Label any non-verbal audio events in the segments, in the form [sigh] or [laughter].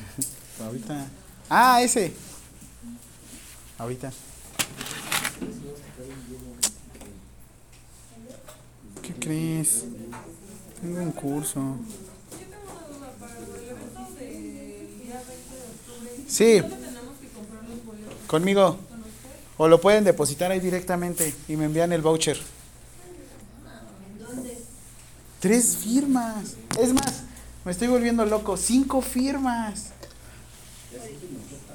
[laughs] Ahorita. Ah, ese. Ahorita. ¿Qué crees? Tengo un curso. Sí. Conmigo. O lo pueden depositar ahí directamente y me envían el voucher. Tres firmas. Es más, me estoy volviendo loco. Cinco firmas.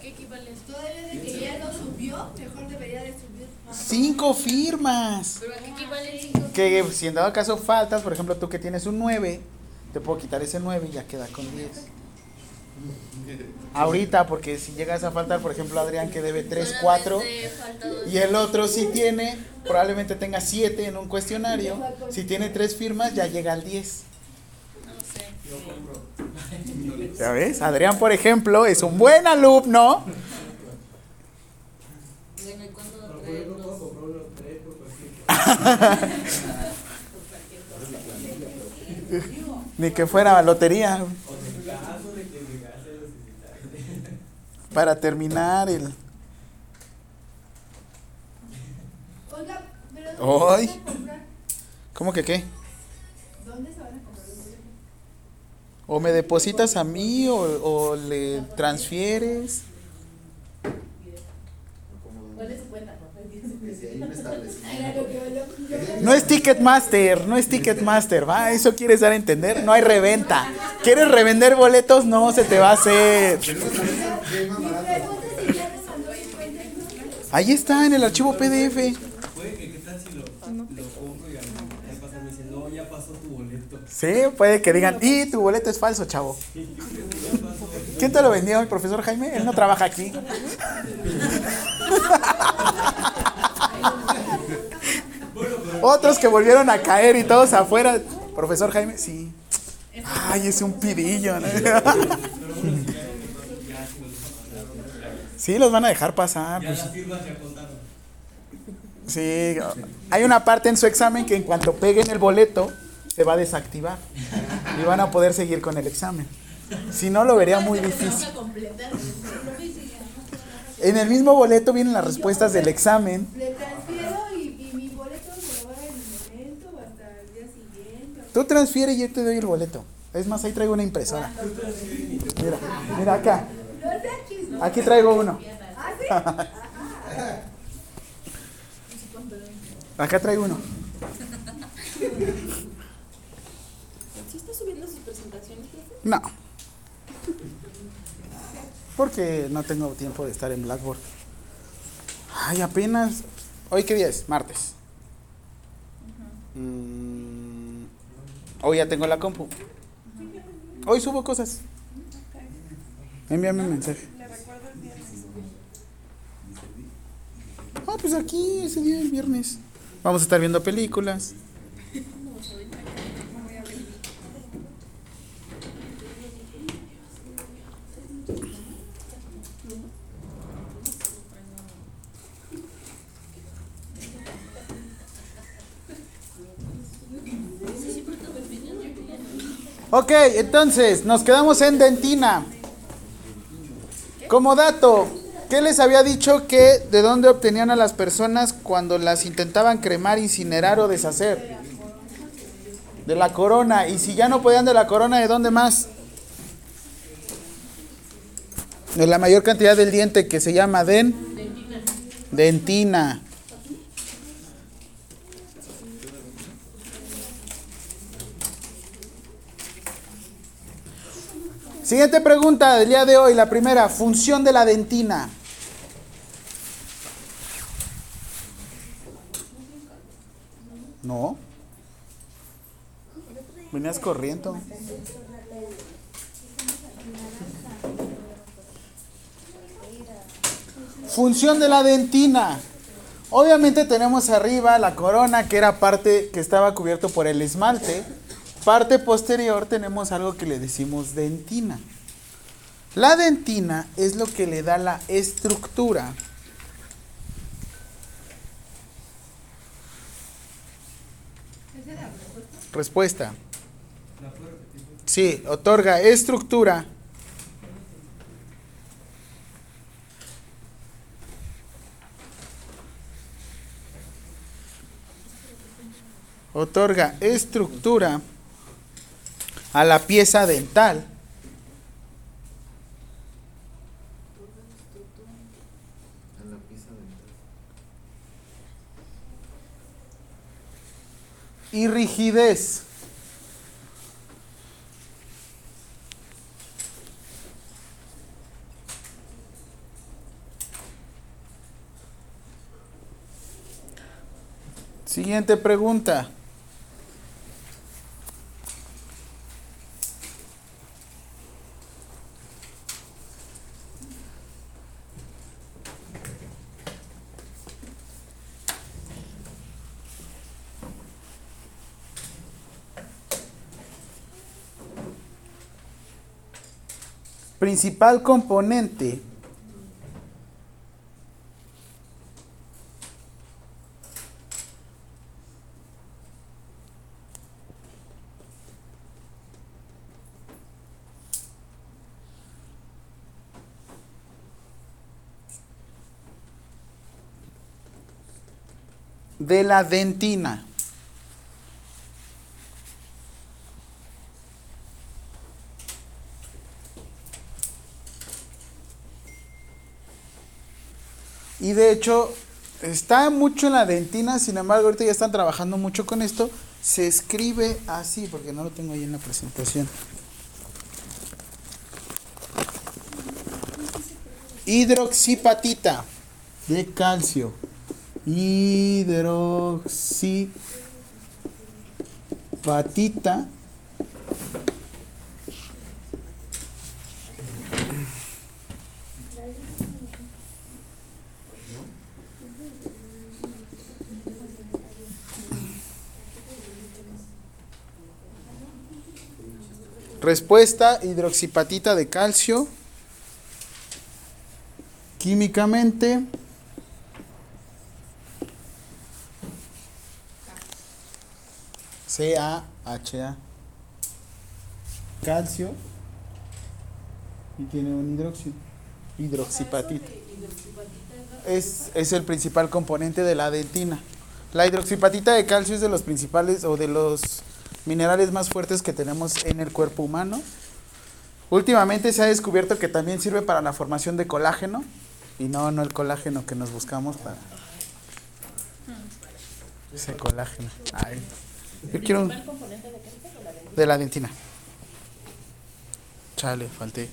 ¿Qué equivale? Todavía de que ya no subió, mejor debería de subir más. Cinco firmas. ¿Pero a qué equivalen cinco? Que si en dado caso faltas, por ejemplo, tú que tienes un 9, te puedo quitar ese 9 y ya queda con 10. Ahorita, porque si llegas a faltar, por ejemplo, Adrián que debe 3, 4 Solamente falta dos. y el otro si tiene, probablemente tenga 7 en un cuestionario. Si tiene 3 firmas, ya llega al 10. ¿Ya ves? Adrián, por ejemplo, es un buen alumno. Ni que fuera lotería. Para terminar el... Oiga. ¿Cómo que qué? O me depositas a mí o, o le transfieres. ¿Cuál es su cuenta, No es Ticketmaster, no es Ticketmaster, ¿va? Eso quieres dar a entender. No hay reventa. ¿Quieres revender boletos? No se te va a hacer. Ahí está en el archivo PDF. Puede que qué tal si lo, lo compro y al al pasar me dicen, no, ya pasó tu boleto. Sí, puede que digan, y tu boleto es falso, chavo. ¿Quién te lo vendió, el profesor Jaime? Él no trabaja aquí. Otros que volvieron a caer y todos afuera. Profesor Jaime, sí. Ay, es un pirillo. ¿no? Sí, los van a dejar pasar. Pues. Sí, hay una parte en su examen que en cuanto peguen el boleto se va a desactivar y van a poder seguir con el examen. Si no, lo vería muy difícil. En el mismo boleto vienen las respuestas del examen. Le transfiero y, y mi boleto se lo va a dar en el momento o hasta el día siguiente. Tú transfiere y yo te doy el boleto. Es más, ahí traigo una impresora. Mira, mira acá. Aquí traigo uno. ¿Ah, sí? [laughs] Acá traigo uno. [laughs] ¿Sí está subiendo sus presentaciones, profe? No. Porque no tengo tiempo de estar en Blackboard. Ay, apenas. ¿Hoy qué día es? Martes. Mm, hoy ya tengo la compu. Hoy subo cosas. Envíame un mensaje. Ah, pues aquí, ese día el viernes. Vamos a estar viendo películas. Ok, entonces nos quedamos en dentina. Como dato, ¿qué les había dicho que de dónde obtenían a las personas cuando las intentaban cremar, incinerar o deshacer? De la corona. Y si ya no podían de la corona, ¿de dónde más? De la mayor cantidad del diente que se llama den. Dentina. Siguiente pregunta del día de hoy, la primera, función de la dentina. No. Venías corriendo. Función de la dentina. Obviamente tenemos arriba la corona que era parte que estaba cubierto por el esmalte parte posterior tenemos algo que le decimos dentina. La dentina es lo que le da la estructura Respuesta. Sí, otorga estructura. Otorga estructura a la pieza dental. Y rigidez. Siguiente pregunta. Principal componente de la dentina. Y de hecho, está mucho en la dentina, sin embargo, ahorita ya están trabajando mucho con esto. Se escribe así, porque no lo tengo ahí en la presentación. Hidroxipatita de calcio. Hidroxipatita Respuesta, hidroxipatita de calcio. Químicamente. CaHA. Calcio. Y tiene un hidróxido. Hidroxipatita. Es, es el principal componente de la dentina. La hidroxipatita de calcio es de los principales o de los minerales más fuertes que tenemos en el cuerpo humano. Últimamente se ha descubierto que también sirve para la formación de colágeno y no, no el colágeno que nos buscamos para ese colágeno. Ay, yo quiero un- ¿Principal componente de qué? ¿O la de- de la dentina. Chale, falté.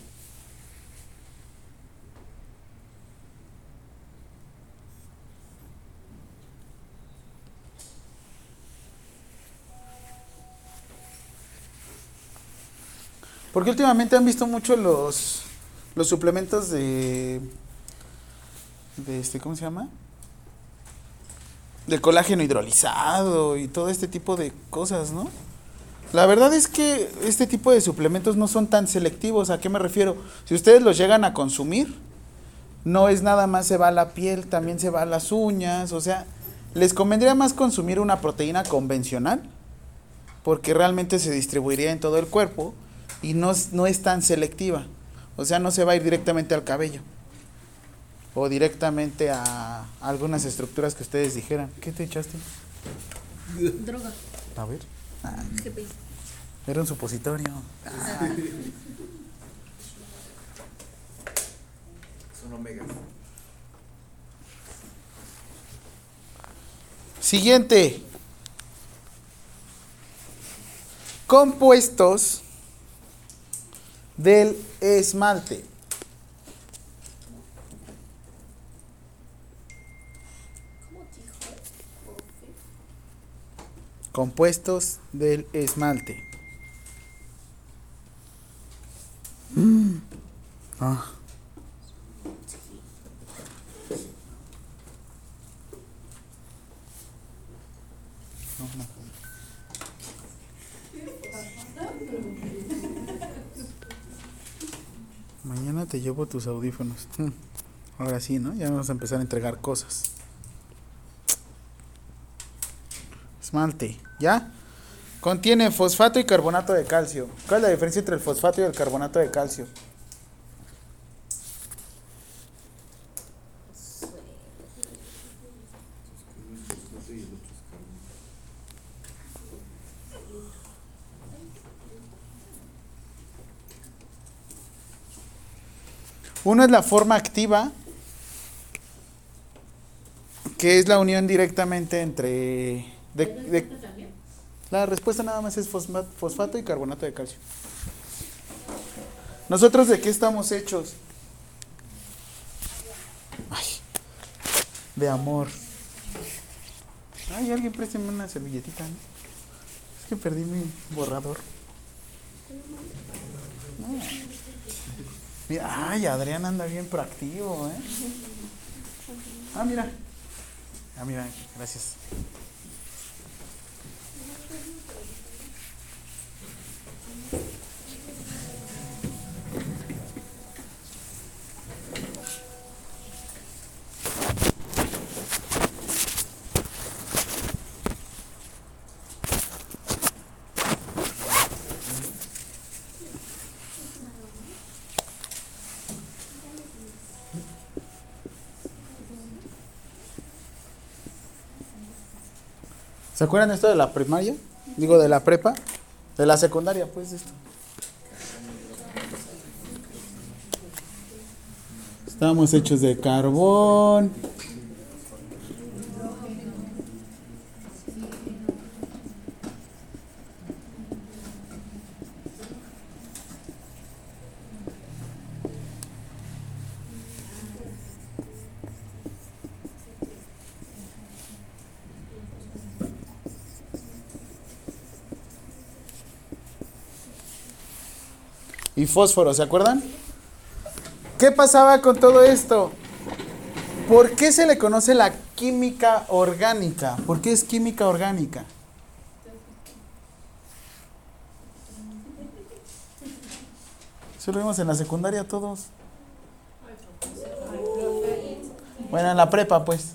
Porque últimamente han visto mucho los los suplementos de de este ¿cómo se llama? De colágeno hidrolizado y todo este tipo de cosas, ¿no? La verdad es que este tipo de suplementos no son tan selectivos. ¿A qué me refiero? Si ustedes los llegan a consumir, no es nada más se va la piel, también se va las uñas. O sea, les convendría más consumir una proteína convencional, porque realmente se distribuiría en todo el cuerpo y no, es- no es tan selectiva. O sea, no se va a ir directamente al cabello o directamente a algunas estructuras que ustedes dijeran. ¿Qué te echaste? Droga. A ver. Ah, era un supositorio. Ah. Son omegas. Siguiente. Compuestos del esmalte. Compuestos del esmalte. Mm. Ah. No, no. Mañana te llevo tus audífonos. [laughs] Ahora sí, ¿no? Ya vamos a empezar a entregar cosas. Esmalte, ¿ya? Contiene fosfato y carbonato de calcio. ¿Cuál es la diferencia entre el fosfato y el carbonato de calcio? Uno es la forma activa, que es la unión directamente entre... de- de- la respuesta nada más es fosfato y carbonato de calcio. ¿Nosotros de qué estamos hechos? Ay, de amor. Ay, alguien présteme una servilletita. ¿no? Es que perdí mi borrador. No. Mira, ay, Adrián anda bien proactivo, ¿eh? Ah, mira. Ah, mira, gracias. ¿Se acuerdan esto de la primaria? Digo, de la prepa. De la secundaria, pues, esto. Estamos hechos de carbón. Fósforo, ¿se acuerdan? ¿Qué pasaba con todo esto? ¿Por qué se le conoce la química orgánica? ¿Por qué es química orgánica? Eso lo vimos en la secundaria todos. Bueno, en la prepa, pues.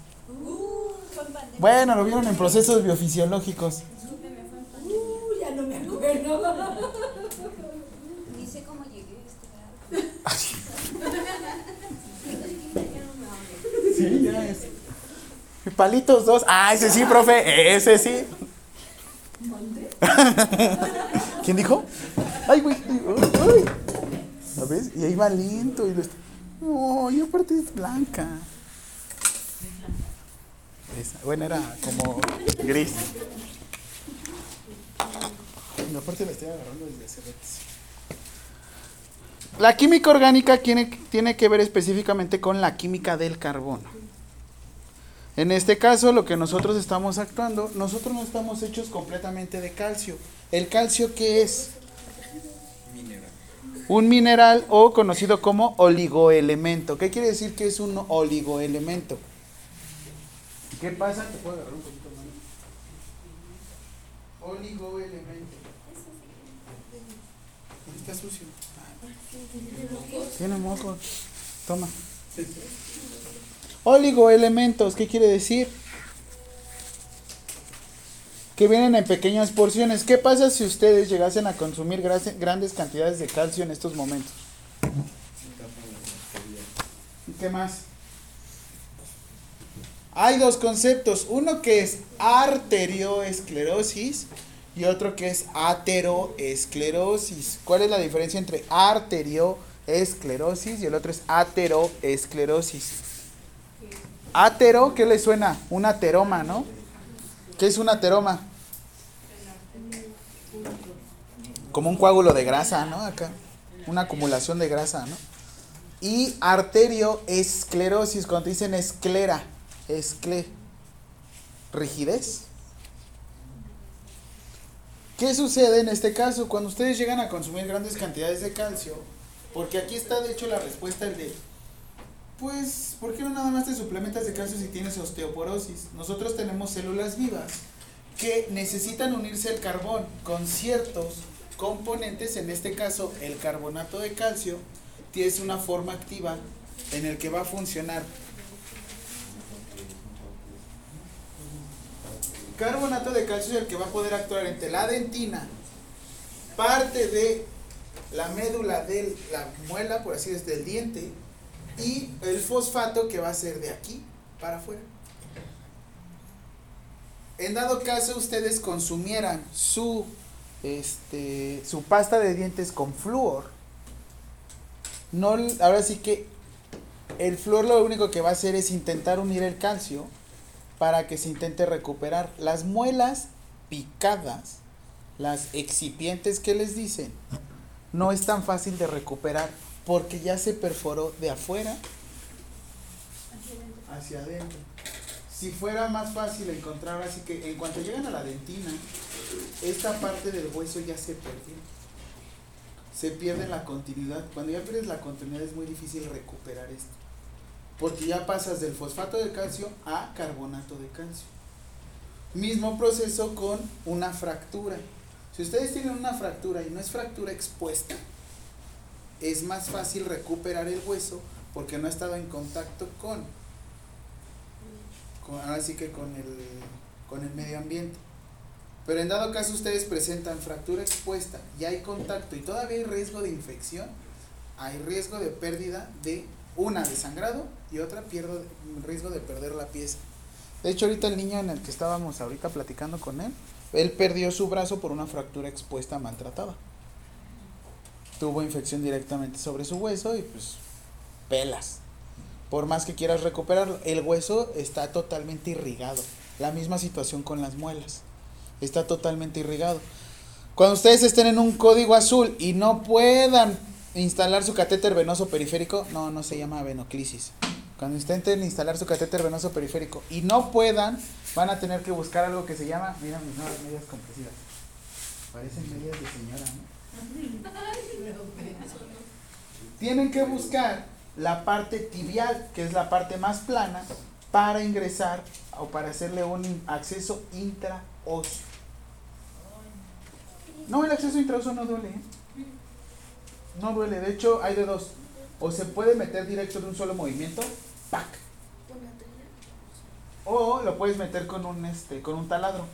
Bueno, lo vieron en procesos biofisiológicos. Uh, ya no me acuerdo. Ni sé cómo llegué a este grado. Sí, ya es. Palitos dos. Ah, ese sí, profe. Ese sí. [laughs] ¿Quién dijo? Ay, güey. Ay. ¿Lo ves? Y ahí va lento. Y. No, y aparte es blanca. Esa. Bueno, era como gris. Y aparte la estoy agarrando desde hace. La química orgánica tiene, tiene que ver específicamente con la química del carbono. En este caso, lo que nosotros estamos actuando, nosotros no estamos hechos completamente de calcio. ¿El calcio qué es? Mineral. Un mineral o conocido como oligoelemento. ¿Qué quiere decir que es un oligoelemento? ¿Qué pasa? Te puedo agarrar un poquito más. Oligoelemento. Está sucio. Tiene moco. Toma. Oligoelementos, ¿qué quiere decir? Que vienen en pequeñas porciones. ¿Qué pasa si ustedes llegasen a consumir grandes cantidades de calcio en estos momentos? ¿Y qué más? Hay dos conceptos, uno que es arterioesclerosis y otro que es ateroesclerosis. ¿Cuál es la diferencia entre arterioesclerosis y el otro es ateroesclerosis? Atero, ¿qué le suena? Un ateroma, ¿no? ¿Qué es un ateroma? Como un coágulo de grasa, ¿no? Acá. Una acumulación de grasa, ¿no? Y arterioesclerosis, cuando dicen esclera, escle, rigidez. ¿Qué sucede en este caso? Cuando ustedes llegan a consumir grandes cantidades de calcio, porque aquí está de hecho la respuesta el de, pues, ¿por qué no nada más te suplementas de calcio si tienes osteoporosis? Nosotros tenemos células vivas que necesitan unirse al carbón con ciertos componentes, en este caso el carbonato de calcio, tiene una forma activa en el que va a funcionar carbonato de calcio es el que va a poder actuar entre la dentina, parte de la médula de la muela, por así decirlo, del diente, y el fosfato que va a ser de aquí para afuera. En dado caso ustedes consumieran su, este, su pasta de dientes con flúor, no, ahora sí que El flúor lo único que va a hacer es intentar unir el calcio para que se intente recuperar. Las muelas picadas, las excipientes que les dicen, no es tan fácil de recuperar porque ya se perforó de afuera hacia adentro. Si fuera más fácil encontrar, así que en cuanto llegan a la dentina, esta parte del hueso ya se perdió. Se pierde la continuidad. Cuando ya pierdes la continuidad es muy difícil recuperar esto. Porque ya pasas del fosfato de calcio a carbonato de calcio. Mismo proceso con una fractura. Si ustedes tienen una fractura y no es fractura expuesta, es más fácil recuperar el hueso porque no ha estado en contacto con, con ahora sí que con el, con el medio ambiente. Pero en dado caso ustedes presentan fractura expuesta y hay contacto y todavía hay riesgo de infección, hay riesgo de pérdida de una de sangrado y otra pierdo riesgo de perder la pieza. De hecho ahorita el niño en el que estábamos ahorita platicando con él, él perdió su brazo por una fractura expuesta maltratada. Tuvo infección directamente sobre su hueso y pues pelas. Por más que quieras recuperarlo, el hueso está totalmente irrigado. La misma situación con las muelas. Está totalmente irrigado. Cuando ustedes estén en un código azul y no puedan instalar su catéter venoso periférico, no, no se llama venoclisis. Cuando intenten instalar su catéter venoso periférico y no puedan, van a tener que buscar algo que se llama, mira mis nuevas medias compresivas. Parecen medias de señora, ¿no? Tienen que buscar la parte tibial, que es la parte más plana, para ingresar o para hacerle un acceso intraóseo. No, el acceso intraóseo no duele. ¿eh? No duele, de hecho hay de dos. O se puede meter directo de un solo movimiento, ¡pac! O lo puedes meter con un este, con un taladro.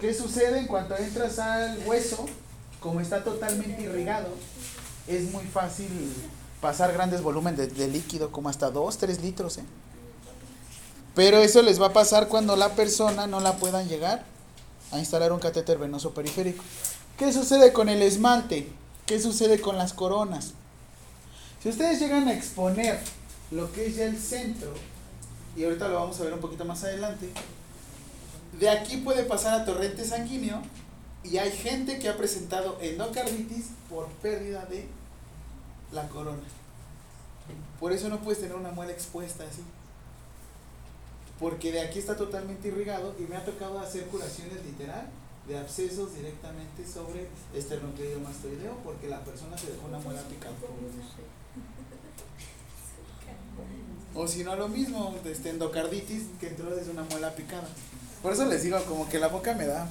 ¿Qué sucede en cuanto entras al hueso? Como está totalmente irrigado, es muy fácil pasar grandes volúmenes de, líquido, como hasta 2, 3 litros. ¿eh? Pero eso les va a pasar cuando la persona no la puedan llegar a instalar un catéter venoso periférico. ¿Qué sucede con el esmalte? ¿Qué sucede con las coronas? Si ustedes llegan a exponer lo que es ya el centro, y ahorita lo vamos a ver un poquito más adelante, de aquí puede pasar a torrente sanguíneo y hay gente que ha presentado endocarditis por pérdida de la corona. Por eso no puedes tener una muela expuesta así. Porque de aquí está totalmente irrigado y me ha tocado hacer curaciones literal de abscesos directamente sobre esternocleidomastoideo porque la persona se dejó una muela picada. O si no lo mismo, este endocarditis que entró desde una muela picada. Por eso les digo, como que la boca me da.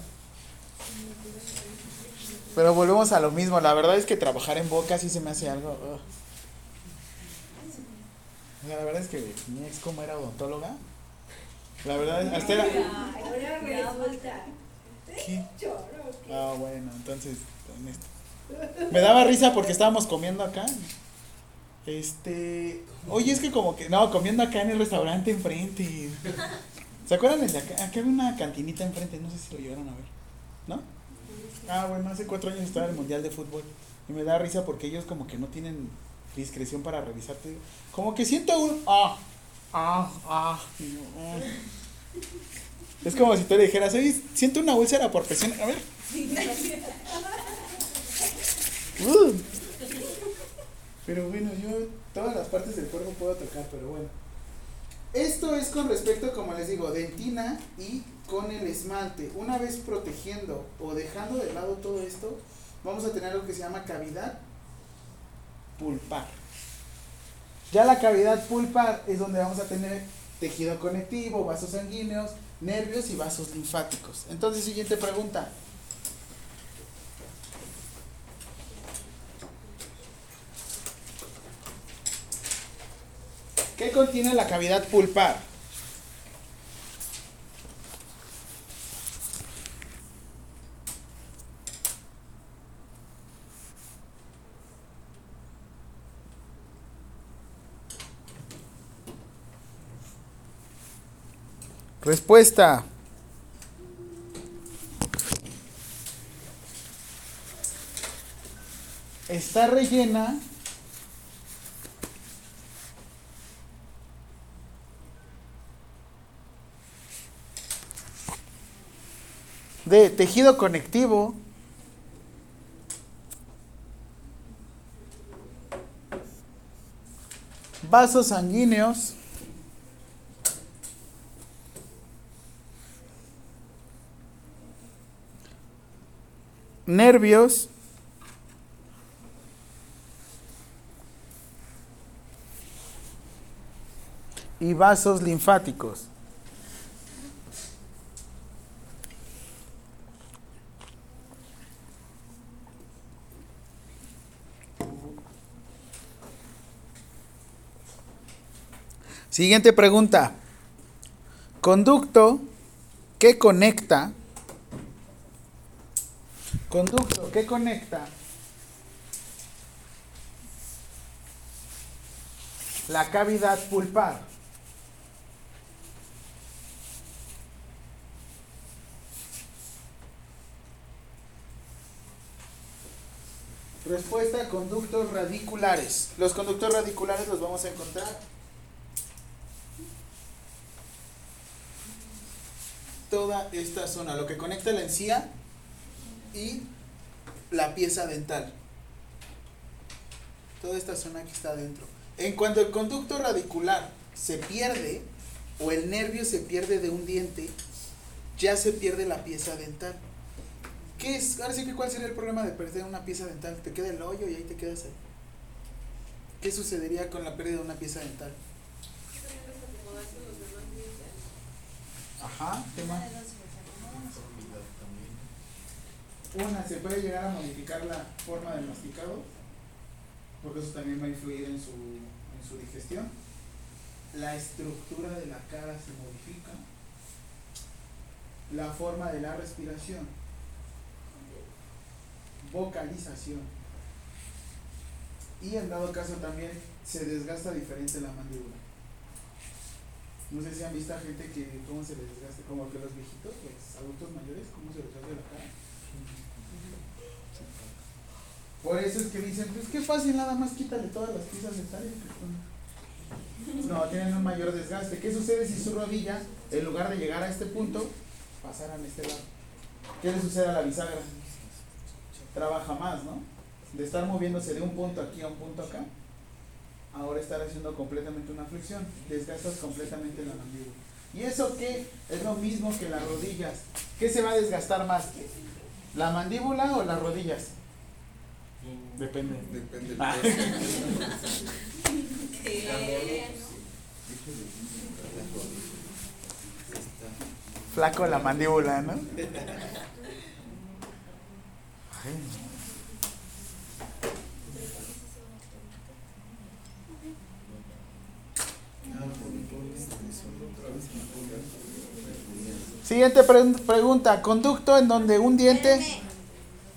Pero volvemos a lo mismo. La verdad es que trabajar en boca sí se me hace algo. la verdad es que mi ex, como era odontóloga, la verdad, hasta era. Ah, bueno, entonces. Me daba risa porque estábamos comiendo acá. Este. Oye, es que como que. No, comiendo acá en el restaurante enfrente. ¿Se acuerdan de acá? Acá había una cantinita enfrente, no sé si lo llegaron a ver. ¿No? Ah, bueno, hace cuatro años estaba en el Mundial de Fútbol. Y me da risa porque ellos como que no tienen discreción para revisarte. Como que siento un. Ah, ah, ah. ah. Es como si tú le dijeras, oye, siento una úlcera por presión. A ver. Uh. Pero bueno, yo todas las partes del cuerpo puedo tocar, pero bueno. Esto es con respecto, como les digo, dentina y con el esmalte. Una vez protegiendo o dejando de lado todo esto, vamos a tener algo que se llama cavidad pulpar. Ya la cavidad pulpar es donde vamos a tener tejido conectivo, vasos sanguíneos, nervios y vasos linfáticos. Entonces, siguiente pregunta. ¿Qué contiene la cavidad pulpar? Respuesta. Está rellena de tejido conectivo, vasos sanguíneos, nervios, y vasos linfáticos. Siguiente pregunta. Conducto que conecta. Conducto que conecta la cavidad pulpar. Respuesta, conductos radiculares. Los conductos radiculares los vamos a encontrar toda esta zona, lo que conecta la encía y la pieza dental. Toda esta zona que está adentro. En cuanto el conducto radicular se pierde o el nervio se pierde de un diente, ya se pierde la pieza dental. ¿Qué es? Ahora sí que cuál sería el problema de perder una pieza dental? Te queda el hoyo y ahí te quedas ahí. ¿Qué sucedería con la pérdida de una pieza dental? Ajá, ¿qué más? Una, se puede llegar a modificar la forma del masticado, porque eso también va a influir en su, en su digestión. La estructura de la cara se modifica. La forma de la respiración. Vocalización. Y en dado caso también se desgasta diferente la mandíbula. No sé si han visto a gente que cómo se les desgasta, como que los viejitos, los adultos mayores, cómo se les desgasta la cara. Por eso es que dicen, pues qué fácil, nada más quítale todas las piezas dentales. No, tienen un mayor desgaste. ¿Qué sucede si su rodilla, en lugar de llegar a este punto, pasara a este lado? ¿Qué le sucede a la bisagra? Trabaja más, ¿no? De estar moviéndose de un punto aquí a un punto acá, ahora estar haciendo completamente una flexión. Desgastas completamente la mandíbula. ¿Y eso qué? Es lo mismo que las rodillas. ¿Qué se va a desgastar más? ¿La mandíbula o las rodillas? Depende. Depende Ah. [laughs] Flaco la mandíbula, ¿no? [laughs] Siguiente pre- pregunta. Conducto en donde un diente.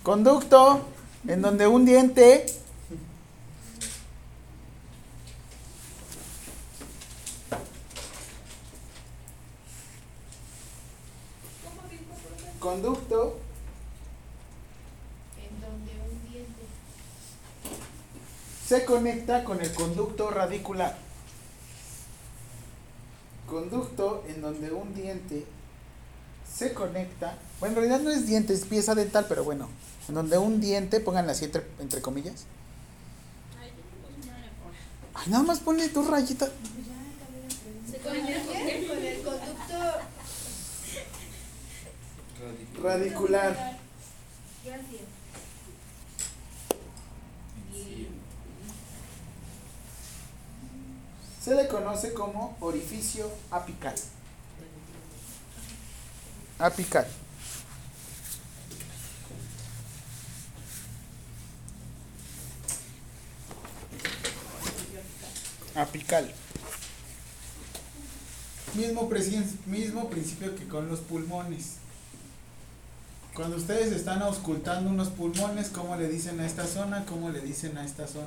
Conducto en donde un diente. Conducto En donde un diente. se conecta con el conducto radicular. Conducto en donde un diente se conecta. Bueno, en realidad no es diente, es pieza dental, pero bueno. En donde un diente, pónganla así entre, entre comillas. Ay, nada más ponle dos rayitas. ¿Con el qué? Con el conducto Radicular. Se le conoce como orificio apical. Apical. Apical. Mismo, mismo principio que con los pulmones. Cuando ustedes están auscultando unos pulmones, ¿cómo le dicen a esta zona? ¿Cómo le dicen a esta zona?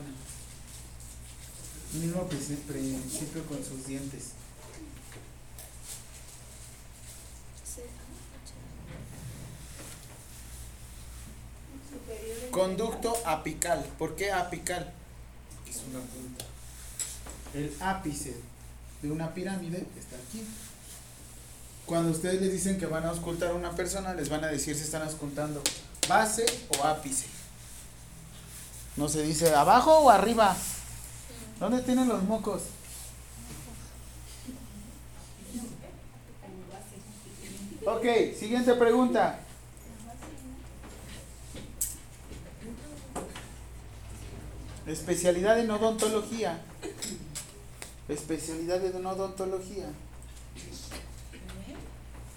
Mismo princi- principio con sus dientes. Conducto apical. ¿Por qué apical? Es una punta. El ápice de una pirámide está aquí. Cuando ustedes les dicen que van a auscultar a una persona, les van a decir si están auscultando base o ápice. No se dice abajo o arriba. ¿Dónde tienen los mocos? Ok, siguiente pregunta. Especialidad en odontología. Especialidad en odontología.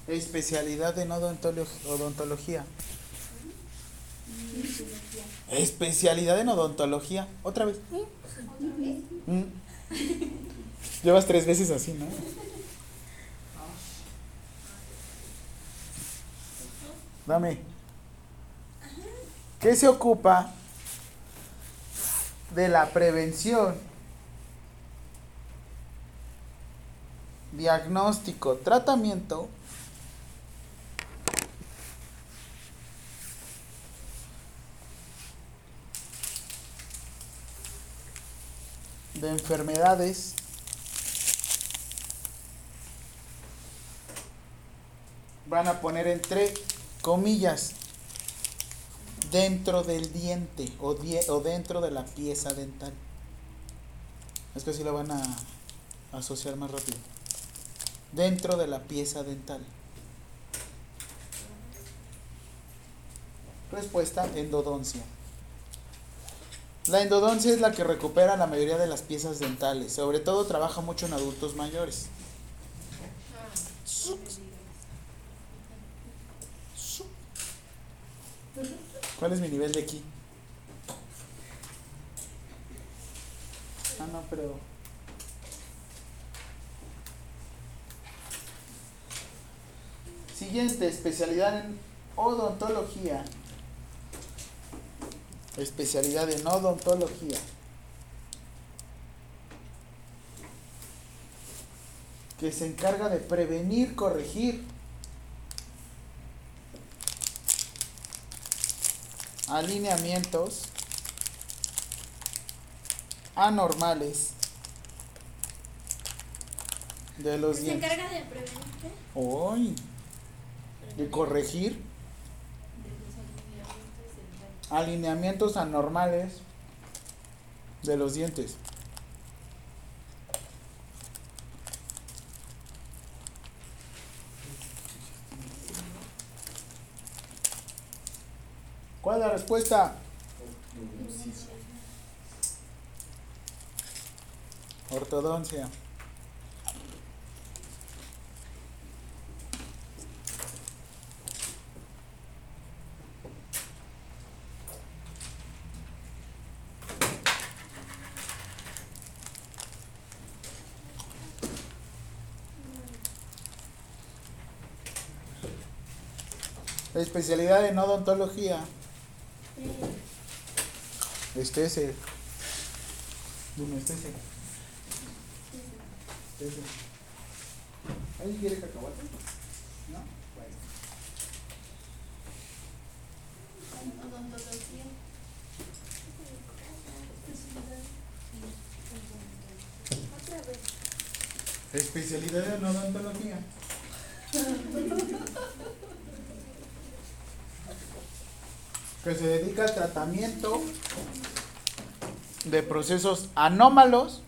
Especialidad en odontolo- odontología. Especialidad en odontología. Otra vez. Mm. Llevas tres veces así, ¿no? Dame. ¿Qué se ocupa de la prevención, diagnóstico, tratamiento. De enfermedades. Van a poner entre comillas dentro del diente o, die- o dentro de la pieza dental. Es que así lo van a asociar más rápido. Dentro de la pieza dental. Respuesta, endodoncia. La endodoncia es la que recupera la mayoría de las piezas dentales. Sobre todo trabaja mucho en adultos mayores. ¿Cuál es mi nivel de aquí? Ah, no, pero... Siguiente, especialidad en odontología. Especialidad en odontología. Que se encarga de prevenir, corregir, alineamientos anormales de los Se dientes. encarga de prevenir? Hoy, de corregir alineamientos anormales de los dientes. ¿Cuál es la respuesta? Ortodoncia. Especialidad en odontología. Este es el. Dime, este es el. Este es el. ¿Alguien quiere cacahuate? ¿No? Bueno. Especialidad en odontología. Que se dedica al tratamiento de procesos anómalos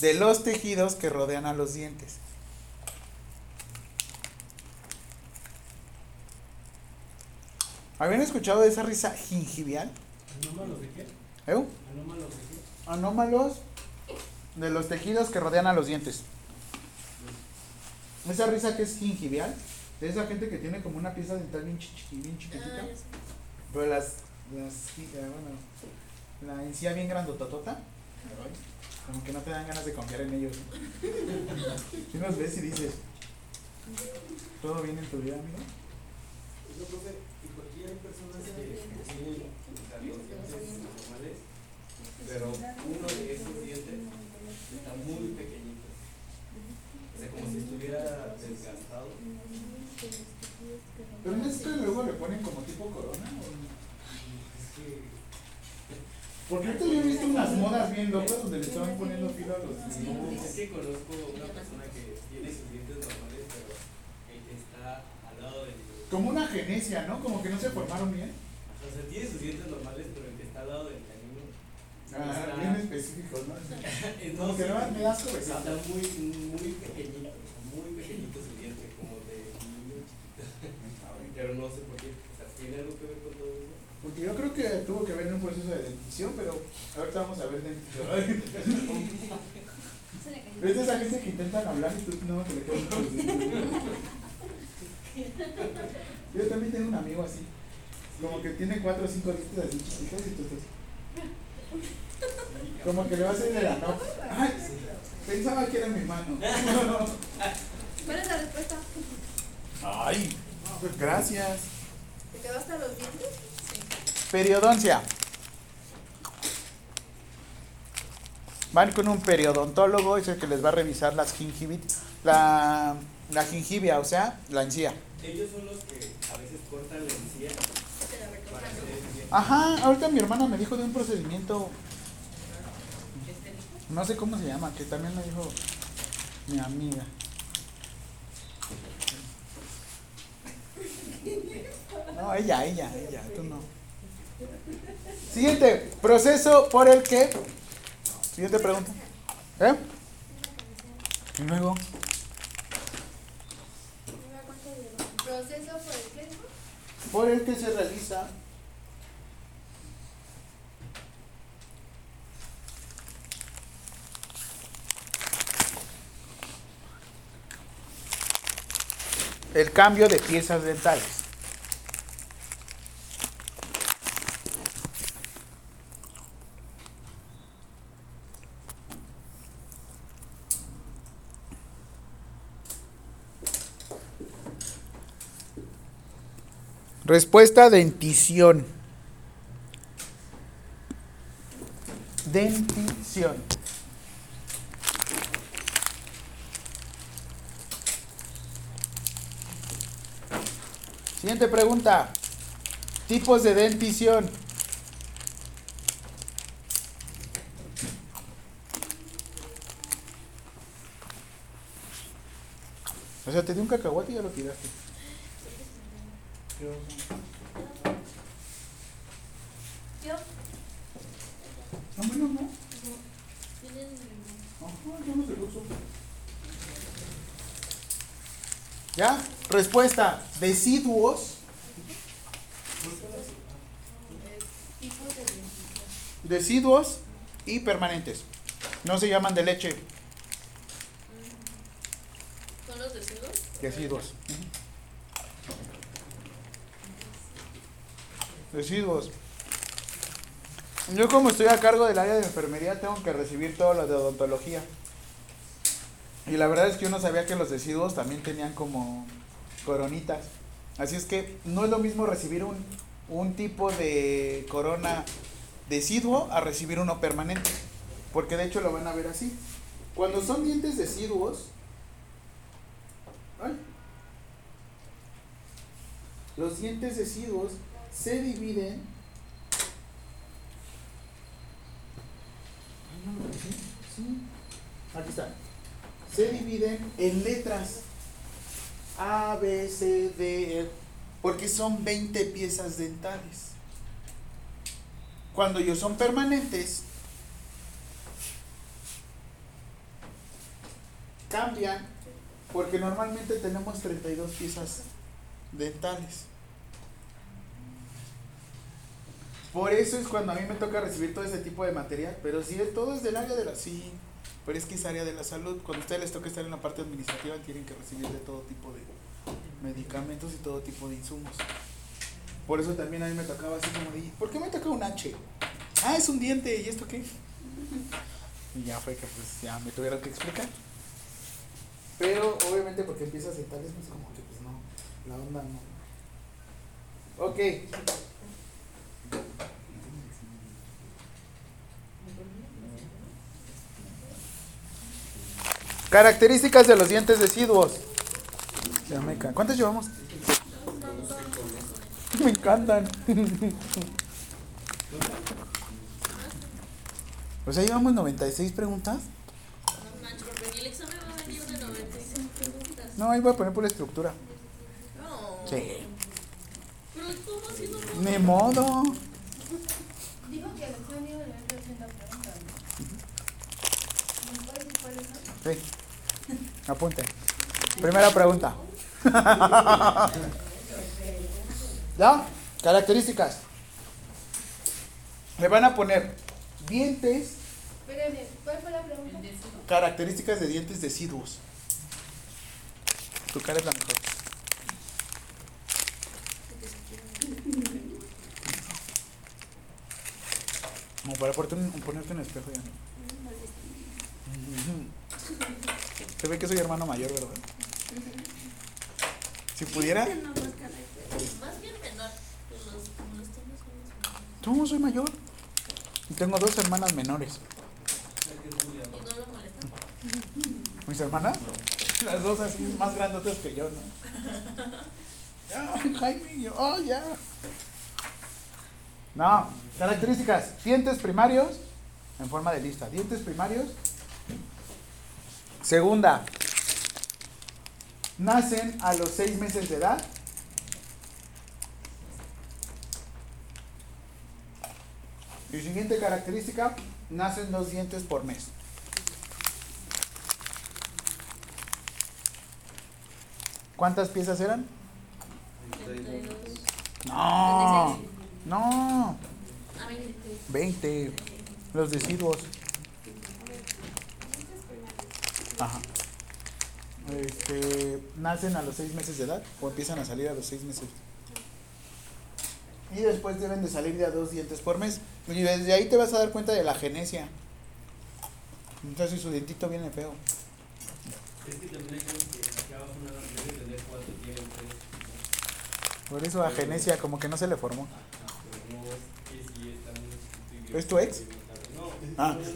de los tejidos que rodean a los dientes. ¿Habían escuchado de esa risa gingivial? ¿Anómalos de qué? ¿Eh? ¿Anómalos de qué? anómalos de los tejidos que rodean a los dientes. Esa risa que es gingivial, de esa gente que tiene como una pieza dental bien, chiqui- bien chiquitita, Ah, pero las, las eh, bueno, la encía bien grandototota, como que no te dan ganas de confiar en ellos. Si los ves y dices, ¿todo bien en tu vida, amigo? No, profe, y porque hay personas que tienen los dientes normales, pero uno de esos dientes está muy pequeñito. O sea, como si estuviera desgastado. Pero no es que luego le ponen como tipo corona. ¿o no? Es que Porque ahorita yo he visto unas modas bien locas donde le estaban poniendo filo a los dientes. Es que conozco una persona que tiene sus dientes normales, pero el que está al lado del. Como una genesia, ¿no? Como que no se formaron bien. O sea, tiene sus dientes normales, pero el que está al lado del canino. Ah, está- bien específico, ¿no? Entonces, [laughs] Como que no me das Está muy, muy pequeñito, muy pequeñito su Pero no sé por qué. O sea, ¿tiene algo que ver con todo eso? Porque yo creo que tuvo que ver en un proceso de dentición, pero ahorita vamos a ver dentición. Cayó. ¿Ves esa gente que intentan hablar y tú no te le quedas con los dientes? Yo también tengo un amigo así. Como que tiene cuatro o cinco dientes así chiquitos y tú estás. Como que le va a hacer de la no. Ay, pensaba que era mi mano. ¿Cuál es la respuesta? Ay, gracias. ¿Te quedó hasta los dientes? Periodoncia. Van con un periodontólogo, es el que les va a revisar las gingivit, la, la gingivia, o sea, la encía. Ellos son los que a veces cortan la encía para. Ajá, ahorita mi hermana me dijo de un procedimiento, no sé cómo se llama, que también me dijo mi amiga. No, ella, ella, ella, tú no. Siguiente, proceso por el que. Siguiente pregunta. ¿Eh? Y luego. Proceso por el que Por el que se realiza. El cambio de piezas dentales. Respuesta dentición. Dentición. Siguiente pregunta. Tipos de dentición. O sea, te di un cacahuate y ya lo tiraste. Qué oso. Yo, No, bueno, no. tienen Ajá, yo no se lo uso. ¿Ya? Respuesta. Residuos. tipos de dentición. Residuos y permanentes. No se llaman de leche. ¿Son los residuos? Residuos. Yo como estoy a cargo del área de enfermería tengo que recibir todo lo de odontología. Y la verdad es que yo no sabía que los residuos también tenían como coronitas. Así es que no es lo mismo recibir un, un tipo de corona deciduo a recibir uno permanente. Porque de hecho lo van a ver así. Cuando son dientes deciduos, Ay. Los dientes deciduos se dividen. Sí. Aquí está. Se dividen en letras A, B, C, D, E, porque son 20 piezas dentales. Cuando ellos son permanentes, cambian porque normalmente tenemos 32 piezas dentales. Por eso es cuando a mí me toca recibir todo ese tipo de material. Pero si todo es del área de la... Sí, pero es que es área de la salud. Cuando a ustedes les toca estar en la parte administrativa tienen que recibir de todo tipo de medicamentos y todo tipo de insumos. Por eso también a mí me tocaba así como de... ¿Por qué me toca un H? Ah, es un diente. ¿Y esto qué? Y ya fue que pues ya me tuvieron que explicar. Pero obviamente porque empiezas dentales no es como que pues no, la onda no. Ok. Características de los dientes deciduos. Ya me ca- ¿Cuántos llevamos? Me encantan. O sea, llevamos 96 preguntas. No manches, porque ni el examen va a venir de 96 preguntas. No, ahí voy a poner por estructura. No. Sí. Pero ¿cómo si no? Ni modo. Dijo que el examen iba a leer 300 preguntas. ¿Me puedes decir cuáles son? Sí. Apunte. Primera pregunta. [laughs] ¿Ya? Características. Me van a poner dientes, Espérame, ¿cuál fue la pregunta? características de dientes deciduos. Tu cara es la mejor. Como para ponerte un, espejo ya. Se ve que soy hermano mayor, ¿verdad? Si pudiera. Más bien menor. No, soy mayor. Y tengo dos hermanas menores. Y no lo molestan. ¿Mis hermanas? Las dos así más grandotas que yo, ¿no? [laughs] Ay, Jaime, yo, oh, ya. No, características. Dientes primarios, en forma de lista. Dientes primarios. Segunda, nacen a los seis meses de edad. Y siguiente característica, nacen dos dientes por mes. ¿Cuántas piezas eran? 32. No, no, A 23. 20. Los deciduos. Ajá. Este, nacen a los seis meses de edad o empiezan a salir a los seis meses. Y después deben de salir de a dos dientes por mes. Y desde ahí te vas a dar cuenta de la genesia. Entonces si su dientito viene feo. Es que también hay cosas que aquí abajo no debe tener cuatro, tienen tres. Por eso a genesia como que no se le formó. Ajá, pero no es que sí está muy chiquito y ¿Es tu ex? No, Ah. es.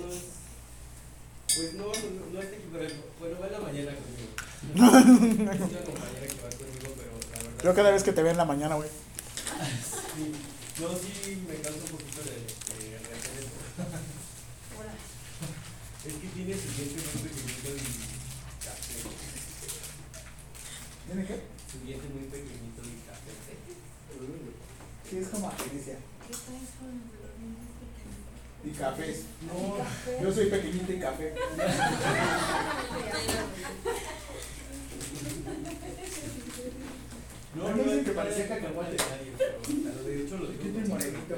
Pues no, no, no aquí, pero bueno, va en la mañana conmigo. es una compañera que va conmigo, pero la verdad. Yo cada vez que te veo en la mañana, güey. Sí, no, sí me canso un poquito de, de esto. Es que tiene su diente muy pequeñito y café. ¿Tiene qué? Su diente muy pequeñito y café. Sí, es como a genesia. ¿Qué traes con? Y cafés. No, Yo soy pequeñito y café. no, A no dicen es que parecía cacahuate. de nadie, pero a lo de hecho lo digo. Tiene con morenito.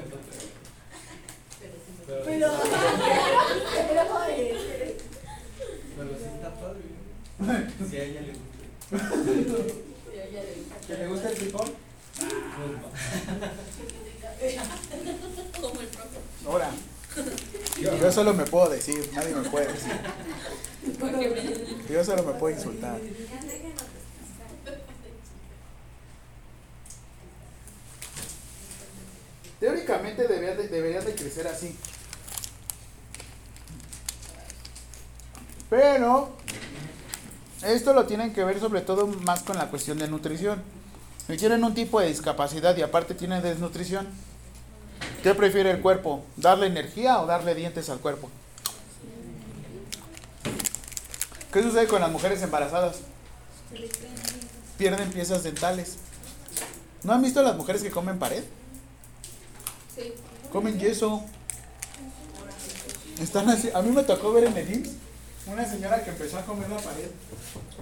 Pero, Pero, [laughs] pero, joder. pero sí está padre. [laughs] Si a ella le gusta. ¿Que le gusta el frijol? Como el profe. Ahora. Yo solo me puedo decir, nadie me puede decir. Yo solo me puedo insultar. Teóricamente debería de, deberían de crecer así. Pero esto lo tienen que ver sobre todo más con la cuestión de nutrición. Si tienen un tipo de discapacidad y aparte tienen desnutrición, ¿qué prefiere el cuerpo? ¿Darle energía o darle dientes al cuerpo? ¿Qué sucede con las mujeres embarazadas? Pierden piezas dentales. ¿No han visto a las mujeres que comen pared? Sí. Comen yeso. Están así. A mí me tocó ver en el IMSS una señora que empezó a comer la pared.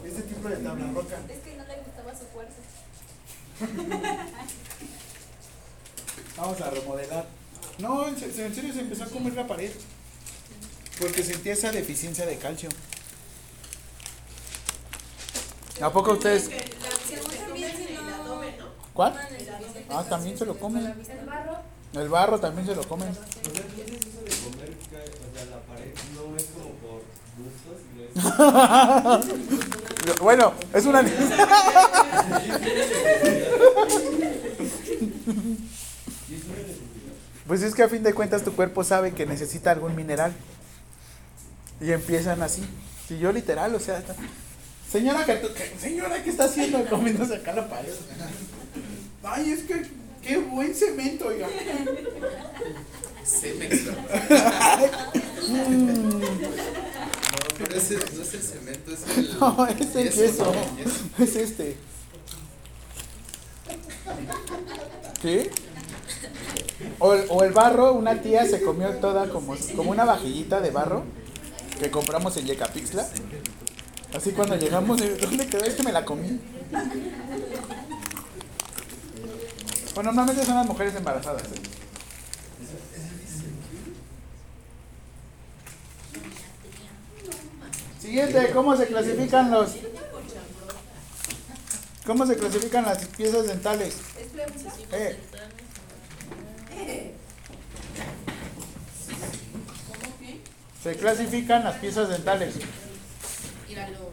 Este tipo de tabla roca. Es que no le gustaba su fuerza. [laughs] Vamos a remodelar. No, en se- en serio se empezó a comer la pared. Porque sentía esa deficiencia de calcio. ¿A poco ustedes? ¿Cuál? Ah, también se lo comen. El barro, El barro también se lo comen. O sea, eso de comer, ca- o sea, la pared no es como por gustos, sino es [laughs] Bueno, es una... [laughs] [laughs] y es una necesidad. Pues es que a fin de cuentas tu cuerpo sabe que necesita algún mineral. Y empiezan así. Si yo literal, o sea, está- señora, que, que- señora, ¿qué está haciendo [laughs] comiéndose acá la pared? Ay, es que qué buen cemento, oiga. Mm, No, pero ese no es el cemento, es el. [laughs] no, es el queso. yeso. Es este. ¿Qué? O el, o el barro, una tía se comió toda como, como una vajillita de barro que compramos en Yecapixtla. Así cuando llegamos, ¿dónde quedó? Es que me la comí. Bueno, normalmente son las mujeres embarazadas. ¿eh? Siguiente, ¿cómo se clasifican los ¿Cómo se clasifican las piezas dentales? ¿Es? Eh. Se clasifican las piezas dentales. Míralo.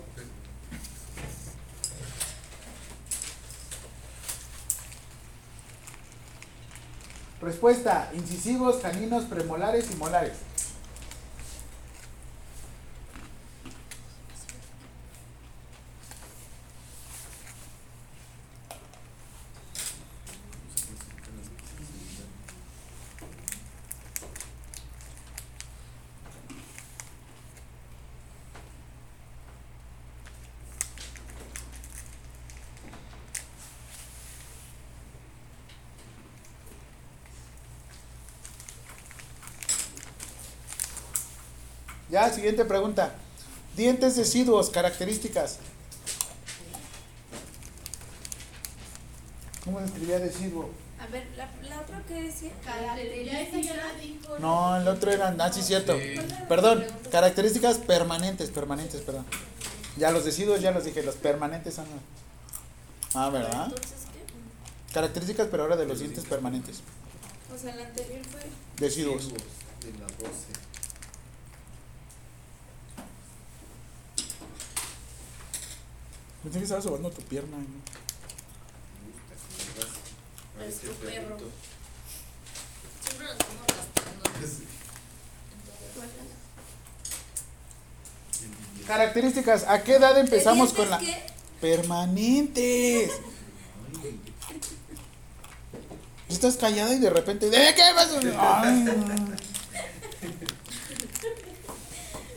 Respuesta: incisivos, caninos, premolares y molares. Ya, siguiente pregunta. Dientes deciduos, características. ¿Cómo se escribía deciduo? A ver, la, la otra que decía. No, el otro era, ah, sí, cierto. Sí. Perdón, características permanentes, permanentes, perdón. Ya los deciduos, ya los dije, los permanentes son... Ah, ¿verdad? Características, pero ahora de los dientes permanentes. O sea, la anterior fue. Deciduos. De la 12. Pensé que estabas sobando tu pierna. ¿no? Es tu te perro. Siempre nos estamos gastando. Sí. Características, ¿a qué edad empezamos ¿De con la... dientes Permanentes. Estás callada y de repente... ¿De qué vas a- Ay, no.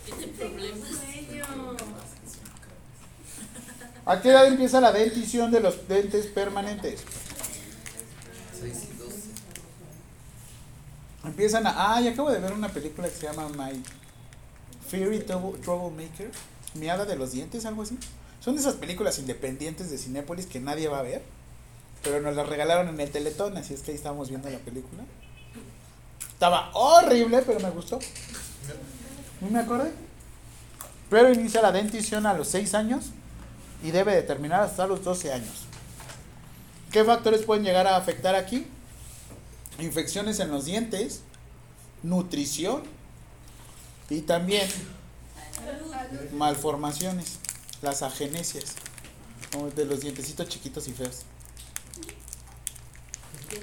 Tiene problemas. ¿A qué edad empieza la dentición de los dentes permanentes? 6 y 12. Empiezan a... Ah, y acabo de ver una película que se llama My Fairy Trouble- Troublemaker. Mi hada de los dientes, algo así. Son esas películas independientes de Cinépolis que nadie va a ver. Pero nos las regalaron en el Teletón, así es que ahí estábamos viendo la película. Estaba horrible, pero me gustó. ¿No me acordé? Pero inicia la dentición a los 6 años y debe de terminar hasta los 12 años. ¿Qué factores pueden llegar a afectar aquí? Infecciones en los dientes, nutrición y también malformaciones, las agenesias, de los dientecitos chiquitos y feos.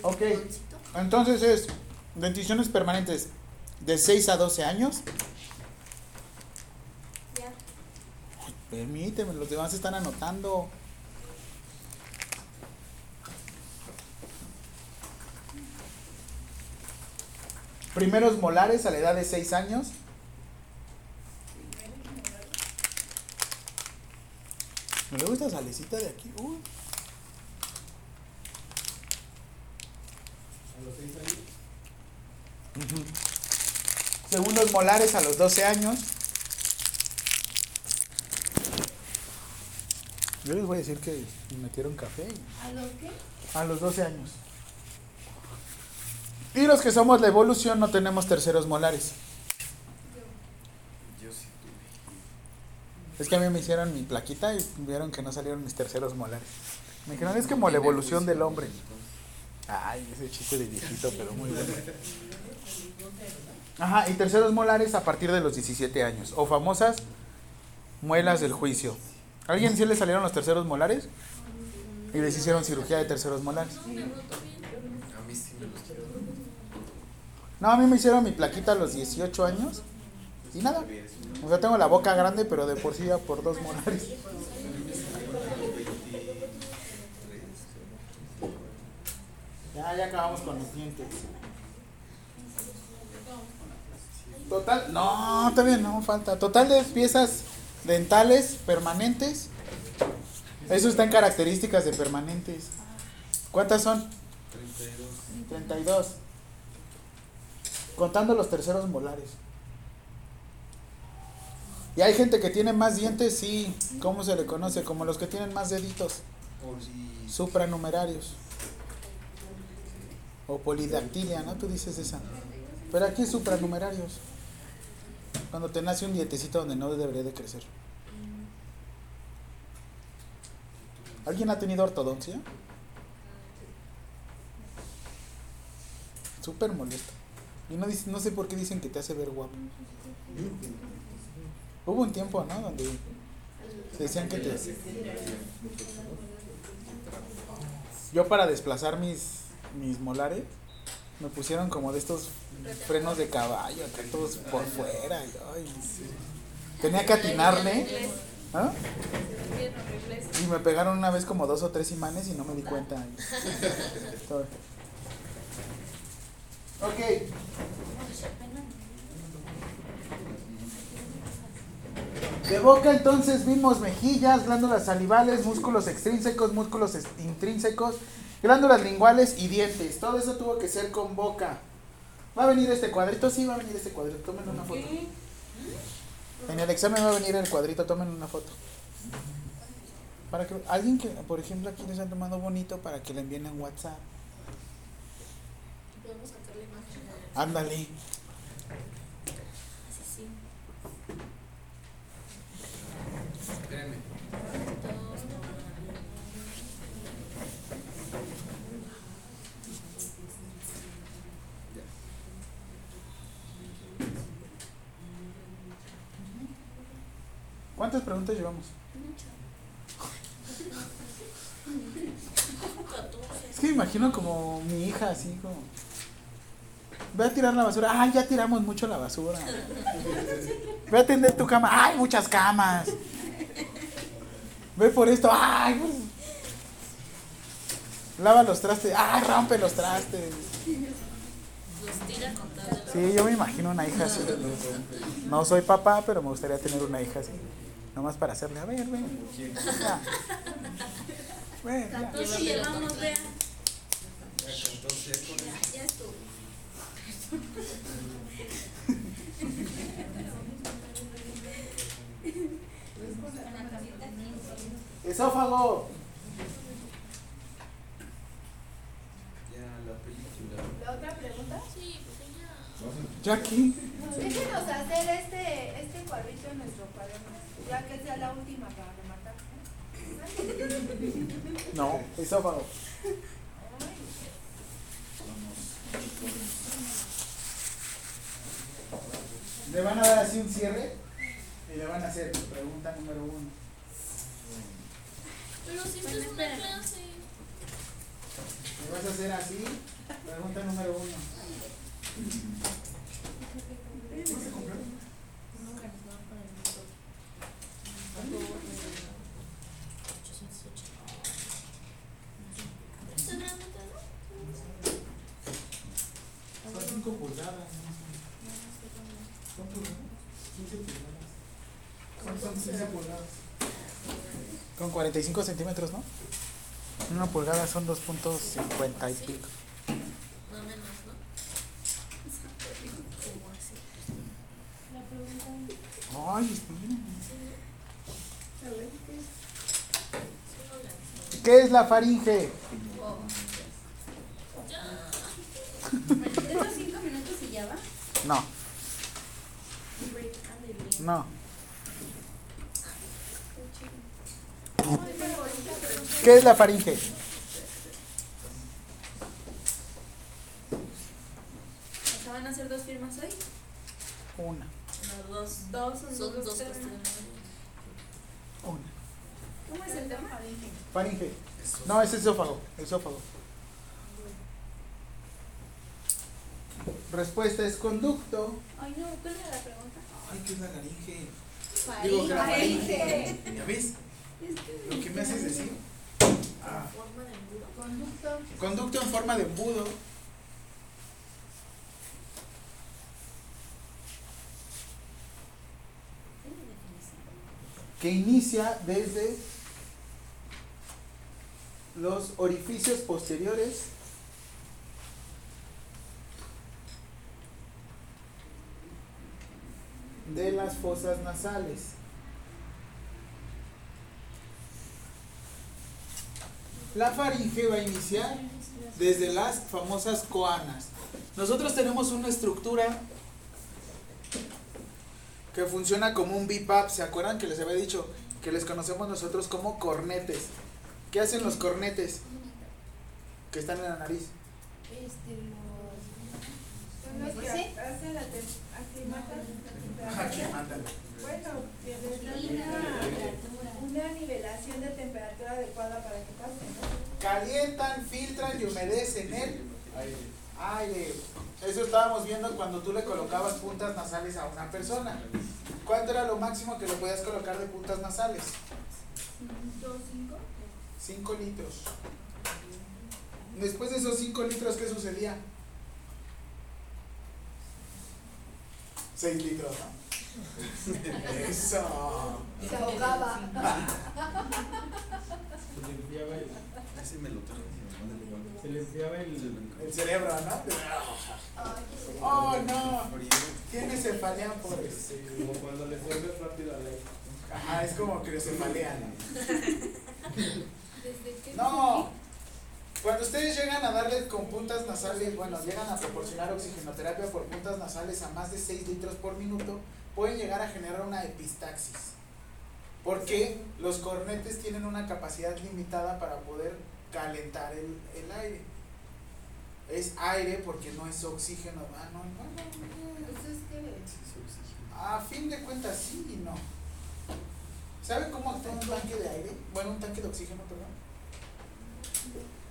Ok, entonces es denticiones permanentes de 6 a 12 años. Ya. Permíteme, los demás están anotando. Primeros molares a la edad de 6 años. Me gusta esta salecita de aquí. Uy. A los 6 años. Ujú. Segundos molares a los 12 años. Yo les voy a decir que me metieron café ¿A los qué? a los 12 años. Y los que somos la evolución no tenemos terceros molares. Yo sí tuve. Es que a mí me hicieron mi plaquita y vieron que no salieron mis terceros molares. Me dijeron, es como la evolución del hombre. Ay, ese chiste de viejito, pero muy bueno. [laughs] Ajá, y terceros molares a partir de los 17 años. O famosas muelas del juicio. ¿A ¿Alguien sí le salieron los terceros molares? Y les hicieron cirugía de terceros molares. A mí sí me los. No, a mí me hicieron mi plaquita a los 18 años. Y nada. O sea, tengo la boca grande, pero de por sí ya por dos molares. Ya, ya acabamos con los dientes. Total, no, todavía no falta. Total de piezas dentales permanentes. Eso está en características de permanentes. ¿Cuántas son? 32. 32. Contando los terceros molares. Y hay gente que tiene más dientes, sí. ¿Cómo se le conoce? Como los que tienen más deditos. Supranumerarios. O polidactilia, ¿no? Tú dices esa. Pero aquí es supranumerarios. Cuando te nace un dientecito donde no debería de crecer. ¿Alguien ha tenido ortodoncia? Súper molesto. Y no, dice- no sé por qué dicen que te hace ver guapo. Hubo un tiempo, ¿no? Donde decían que te... Yo para desplazar mis, mis molares me pusieron como de estos frenos de caballo, acá todos por fuera. y, ay, tenía que atinarle. ¿ah? Y me pegaron una vez como dos o tres imanes y no me di cuenta. Ok. De boca entonces vimos mejillas, glándulas salivales, músculos extrínsecos, músculos intrínsecos, glándulas linguales y dientes. Todo eso tuvo que ser con boca. ¿Va a venir este cuadrito? Sí, va a venir este cuadrito. Tomen una foto. En el examen va a venir el cuadrito, tomen una foto. Para que alguien que, por ejemplo, aquí les han tomado bonito para que le envíen en WhatsApp. Podemos sacar la imagen. Ándale. Así sí. Espérenme. ¿Cuántas preguntas llevamos? Es que me imagino como mi hija así como... Ve a tirar la basura. Ay, ya tiramos mucho la basura. Ve a tender tu cama. Ay, muchas camas. Ve por esto. Ay, pues. Lava los trastes. Ay, rompe los trastes. Los tira con tal de Sí, yo me imagino una hija así. No soy papá, pero me gustaría tener una hija así. Nomás para hacerle, a ver, ven. Ya. Ven, ya. Entonces llevamos, vea. Entonces, con Ya estuvo. Esófago. ya la película. La otra pregunta. Sí, pues ya. Yo No, esófago. Le van a dar así un cierre y le van a hacer pregunta número uno. Pero siempre es una clase. Le vas a hacer así, pregunta número uno. ¿Está grande todo? Son 5 pulgadas. Son pulgadas. 15 pulgadas. Son, son 15 pulgadas. Con 45 centímetros, ¿no? Una pulgada son 2.50 y pico. No menos, ¿no? Como así. Ay. ¿Qué es la faringe? Estos cinco minutos y ya va. No, no. ¿Qué es la faringe? Van a hacer dos firmas hoy. Una, No, dos. Dos son dos. una. ¿Cómo es el tema? Faringe. No, es esófago. Esófago. Respuesta es conducto. Ay, no, ¿cuál era la pregunta? Ay, ¿qué es la laringe? Faringe. Digo la Faringe. faringe. ¿Ya ves? Lo que me haces decir. Conducto. Conducto en forma de embudo. Que inicia desde los orificios posteriores de las fosas nasales. La faringe va a iniciar desde las famosas coanas. Nosotros tenemos una estructura que funciona como un bipap. ¿Se acuerdan que les había dicho que les conocemos nosotros como cornetes? ¿Qué hacen los cornetes que están en la nariz? Este. Bueno, una, nivelación de temperatura adecuada para que. Calientan, filtran y humedecen el aire. Eso estábamos viendo cuando tú le colocabas puntas nasales a una persona. ¿Cuánto era lo máximo que le podías colocar de puntas nasales? Dos, cinco. 5 litros. Después de esos 5 litros, ¿qué sucedía? 6 litros, ¿no? [laughs] Eso. Se ahogaba. Se le enfriaba el, Ese me lo trajo mi mamá del se le enfriaba el, El cerebro, ¿no? Oh, no. Tiene cefalea por eso. como cuando le sueltas rápido al aire. Ajá, es como ¿no? ¿Desde qué? No. Cuando ustedes llegan a darle con puntas nasales, bueno, llegan a proporcionar oxigenoterapia por puntas nasales a más de 6 litros por minuto, pueden llegar a generar una epistaxis. Porque los cornetes tienen una capacidad limitada para poder calentar el, el aire. Es aire porque no es oxígeno. Ah, no, no, no. Entonces, ¿qué? A fin de cuentas, sí y no. ¿Saben cómo actúa un tanque de aire? Bueno, un tanque de oxígeno, perdón.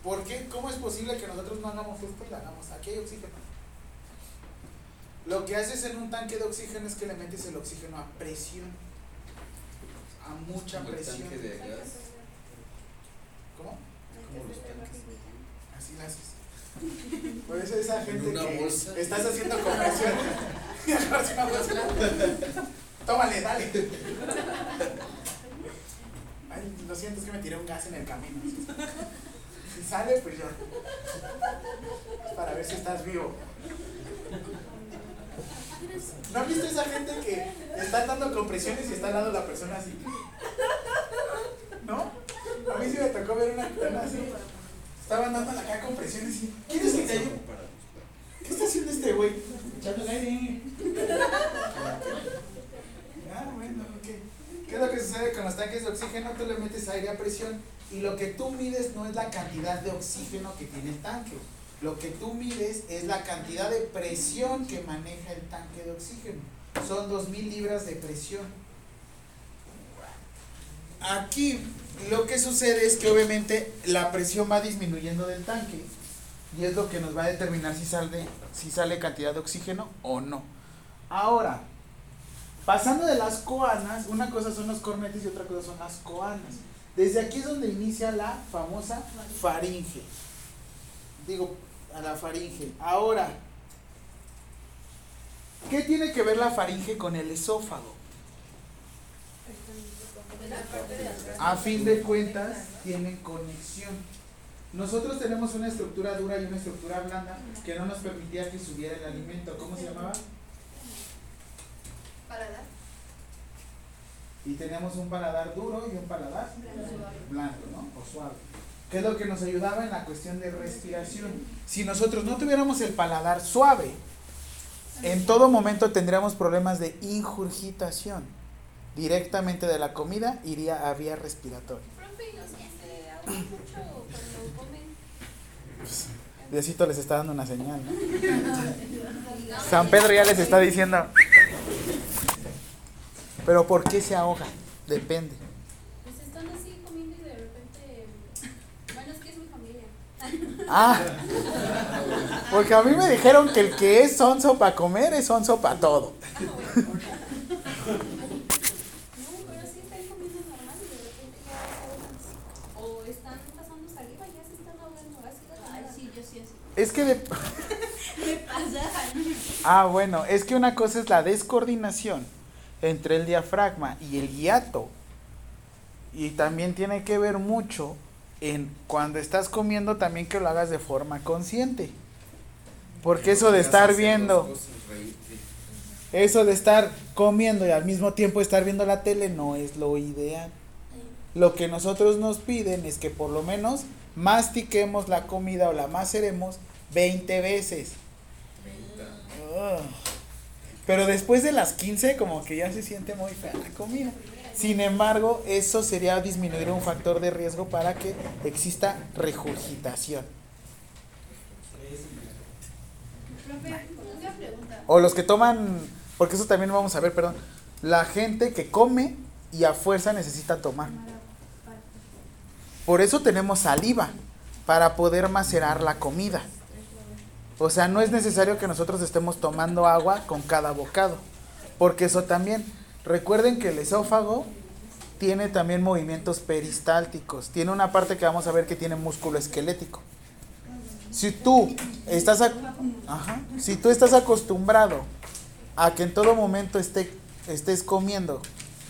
¿Por qué? ¿Cómo es posible que nosotros no hagamos esto y lo hagamos? Aquí hay oxígeno. Lo que haces en un tanque de oxígeno es que le metes el oxígeno a presión. A mucha Como el presión. tanque de gas. ¿Cómo? Como los tanques. Así lo haces. Por eso esa En gente una que bolsa. estás haciendo conversión. [laughs] Tómale, dale. Ay, lo siento, es que me tiré un gas en el camino. Si sale, pues yo. Es para ver si estás vivo. ¿No has visto esa gente que está dando compresiones y está al lado la persona así? ¿No? A mí sí me tocó ver una persona así. Estaban dando acá compresiones y. ¿Quieres que te ¿Qué está haciendo este güey? Echando el aire. Ah, bueno, ok. ¿Qué es lo que sucede con los tanques de oxígeno? Tú le metes aire a presión y lo que tú mides no es la cantidad de oxígeno que tiene el tanque. Lo que tú mides es la cantidad de presión que maneja el tanque de oxígeno. Son 2000 libras de presión. Aquí lo que sucede es que obviamente la presión va disminuyendo del tanque y es lo que nos va a determinar si sale, si sale cantidad de oxígeno o no. Ahora, pasando de las coanas, una cosa son los cornetes y otra cosa son las coanas. Desde aquí es donde inicia la famosa faringe. Digo, a la faringe. Ahora, ¿qué tiene que ver la faringe con el esófago? A fin de cuentas, tienen conexión. Nosotros tenemos una estructura dura y una estructura blanda que no nos permitía que subiera el alimento. ¿Cómo se llamaba? Paladar. Y tenemos un paladar duro y un paladar blando, ¿no? O suave. ¿Qué es lo que nos ayudaba en la cuestión de respiración? Si nosotros no tuviéramos el paladar suave, en todo momento tendríamos problemas de ingurgitación. Directamente de la comida iría a vía respiratoria. Diosito les está dando una señal, ¿no? San Pedro ya les está diciendo. Pero ¿por qué se ahoga? Depende. Pues están así comiendo y de repente. Bueno, es que es mi familia. Ah, porque a mí me dijeron que el que es sonso para comer es sonso para todo. Es que de... [laughs] Ah, bueno, es que una cosa es la descoordinación entre el diafragma y el hiato Y también tiene que ver mucho en cuando estás comiendo también que lo hagas de forma consciente. Porque eso de estar viendo, eso de estar comiendo y al mismo tiempo estar viendo la tele no es lo ideal. Lo que nosotros nos piden es que por lo menos mastiquemos la comida o la maceremos 20 veces. Pero después de las 15 como que ya se siente muy fea la comida. Sin embargo, eso sería disminuir un factor de riesgo para que exista regurgitación. O los que toman, porque eso también vamos a ver, perdón. La gente que come y a fuerza necesita tomar. Por eso tenemos saliva, para poder macerar la comida. O sea, no es necesario que nosotros estemos tomando agua con cada bocado, porque eso también. Recuerden que el esófago tiene también movimientos peristálticos, tiene una parte que vamos a ver que tiene músculo esquelético. Si tú estás, si tú estás acostumbrado a que en todo momento esté, estés comiendo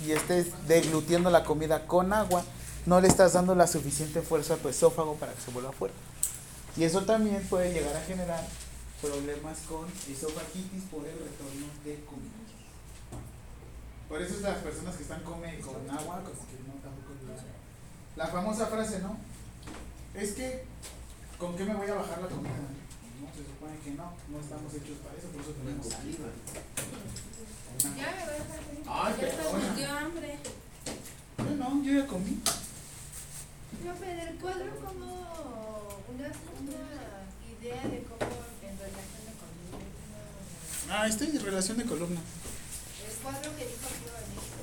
y estés deglutiendo la comida con agua, no le estás dando la suficiente fuerza a tu esófago para que se vuelva fuerte. Y eso también puede llegar a generar problemas con esofagitis por el retorno de comida. Por eso es las personas que están come con agua, como que no tampoco les- La famosa frase, ¿no? Es que, ¿con qué me voy a bajar la comida? No, se supone que no, no estamos hechos para eso, por eso tenemos saliva. Ya me voy a dejar feliz. Ay, Ya nos dio hambre. Yo no, yo ya comí. Profe, del cuadro como una, una idea de cómo en relación de columna. Ah, estoy en relación de columna.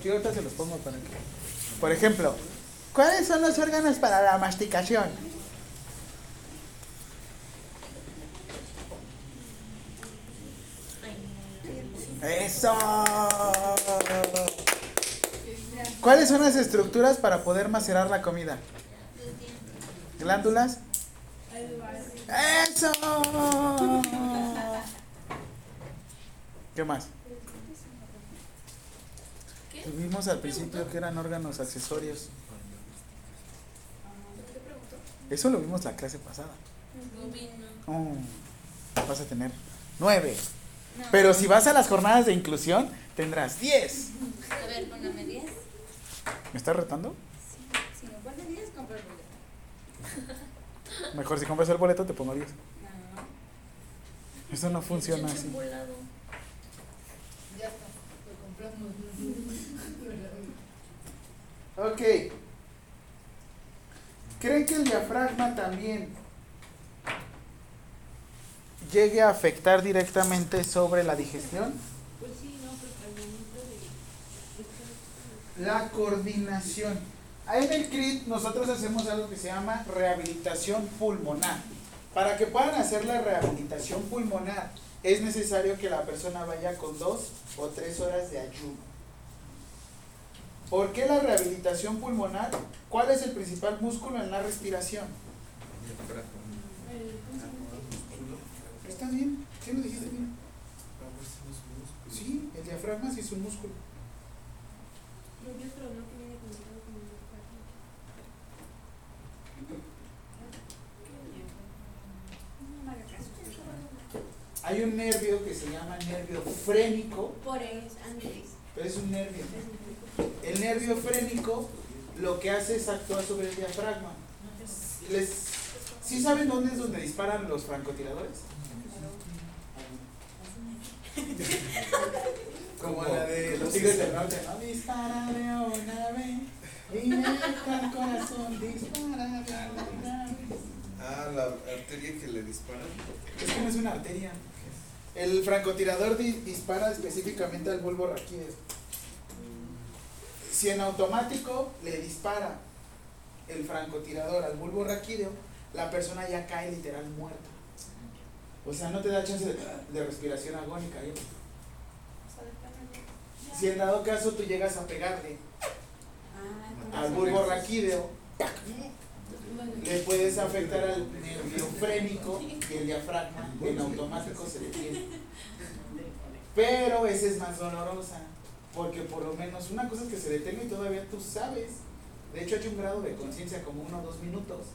Ahorita se los pongo para que. Por ejemplo, ¿cuáles son los órganos para la masticación? ¡Eso! ¿Cuáles son las estructuras para poder macerar la comida? ¿Glándulas? ¡Eso! ¿Qué más? Vimos al principio que eran órganos accesorios. Eso lo vimos la clase pasada. Oh, vas a tener nueve. Pero si vas a las jornadas de inclusión, tendrás diez. A ver, póngame 10. ¿Me estás retando? Si me pone 10, compro el boleto. Mejor si compras el boleto te pongo diez. No. Eso no funciona así. volado. ya está, lo compramos. Ok. ¿Creen que el diafragma también llegue a afectar directamente sobre la digestión? La coordinación. Ahí en el CRIT nosotros hacemos algo que se llama rehabilitación pulmonar. Para que puedan hacer la rehabilitación pulmonar es necesario que la persona vaya con dos o tres horas de ayuno. ¿Por qué la rehabilitación pulmonar? ¿Cuál es el principal músculo en la respiración? ¿Estás bien? ¿Qué lo dijiste bien? Sí, el diafragma sí es un músculo. Hay un nervio que se llama nervio frénico, Por eso, Andrés. pero es un nervio. El nervio frénico lo que hace es actuar sobre el diafragma. Les, ¿Sí saben dónde es donde disparan los francotiradores? Como la de los tigres del norte, ¿no? Dispárame una vez, y el corazón, dispárame una vez. Ah, la arteria que le disparan. Es que no es una arteria. El francotirador di- dispara específicamente al bulbo raquídeo. Si en automático le dispara el francotirador al bulbo raquídeo, la persona ya cae literal muerta. O sea, no te da chance de, respiración agónica. ¿eh? Si en dado caso tú llegas a pegarle al bulbo raquídeo, le puedes afectar al nervio frénico y el diafragma en automático se detiene. Pero esa es más dolorosa, porque por lo menos una cosa es que se detenga y todavía tú sabes De hecho, hay un grado de conciencia como uno o dos minutos.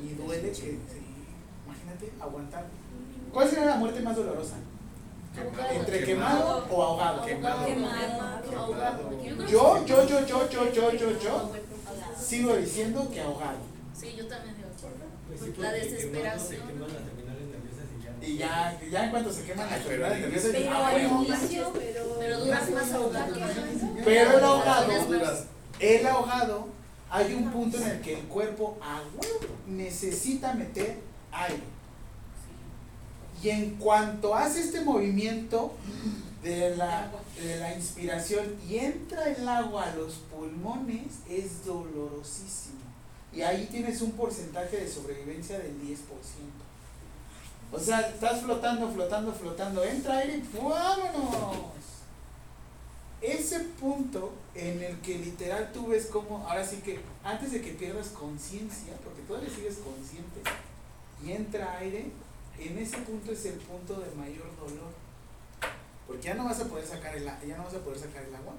Y duele que, sí, imagínate, aguantar. ¿Cuál sería la muerte más dolorosa? ¿Entre quemado o ahogado? Quemado. Quemado. Yo, yo, yo, yo, yo, yo, yo, yo, sigo diciendo que ahogado. Sí, yo también digo. Pues La desesperación. Se queman las terminales nerviosas y ya. Y ya, en cuanto se queman las pero terminales nerviosas, Pero ah, bueno. inicio, pero. Pero duras más ahogado. Pero el ahogado, el ahogado, hay un punto en el que el cuerpo necesita meter aire. Y en cuanto hace este movimiento de la, de la inspiración y entra el agua a los pulmones, es dolorosísimo. Y ahí tienes un porcentaje de sobrevivencia del 10%. O sea, estás flotando, flotando, flotando, entra aire y ¡vámonos! Ese punto en el que literal tú ves como, ahora sí que antes de que pierdas conciencia, porque todavía sigues consciente, y entra aire, en ese punto es el punto de mayor dolor. Porque ya no vas a poder sacar el, ya no vas a poder sacar el agua.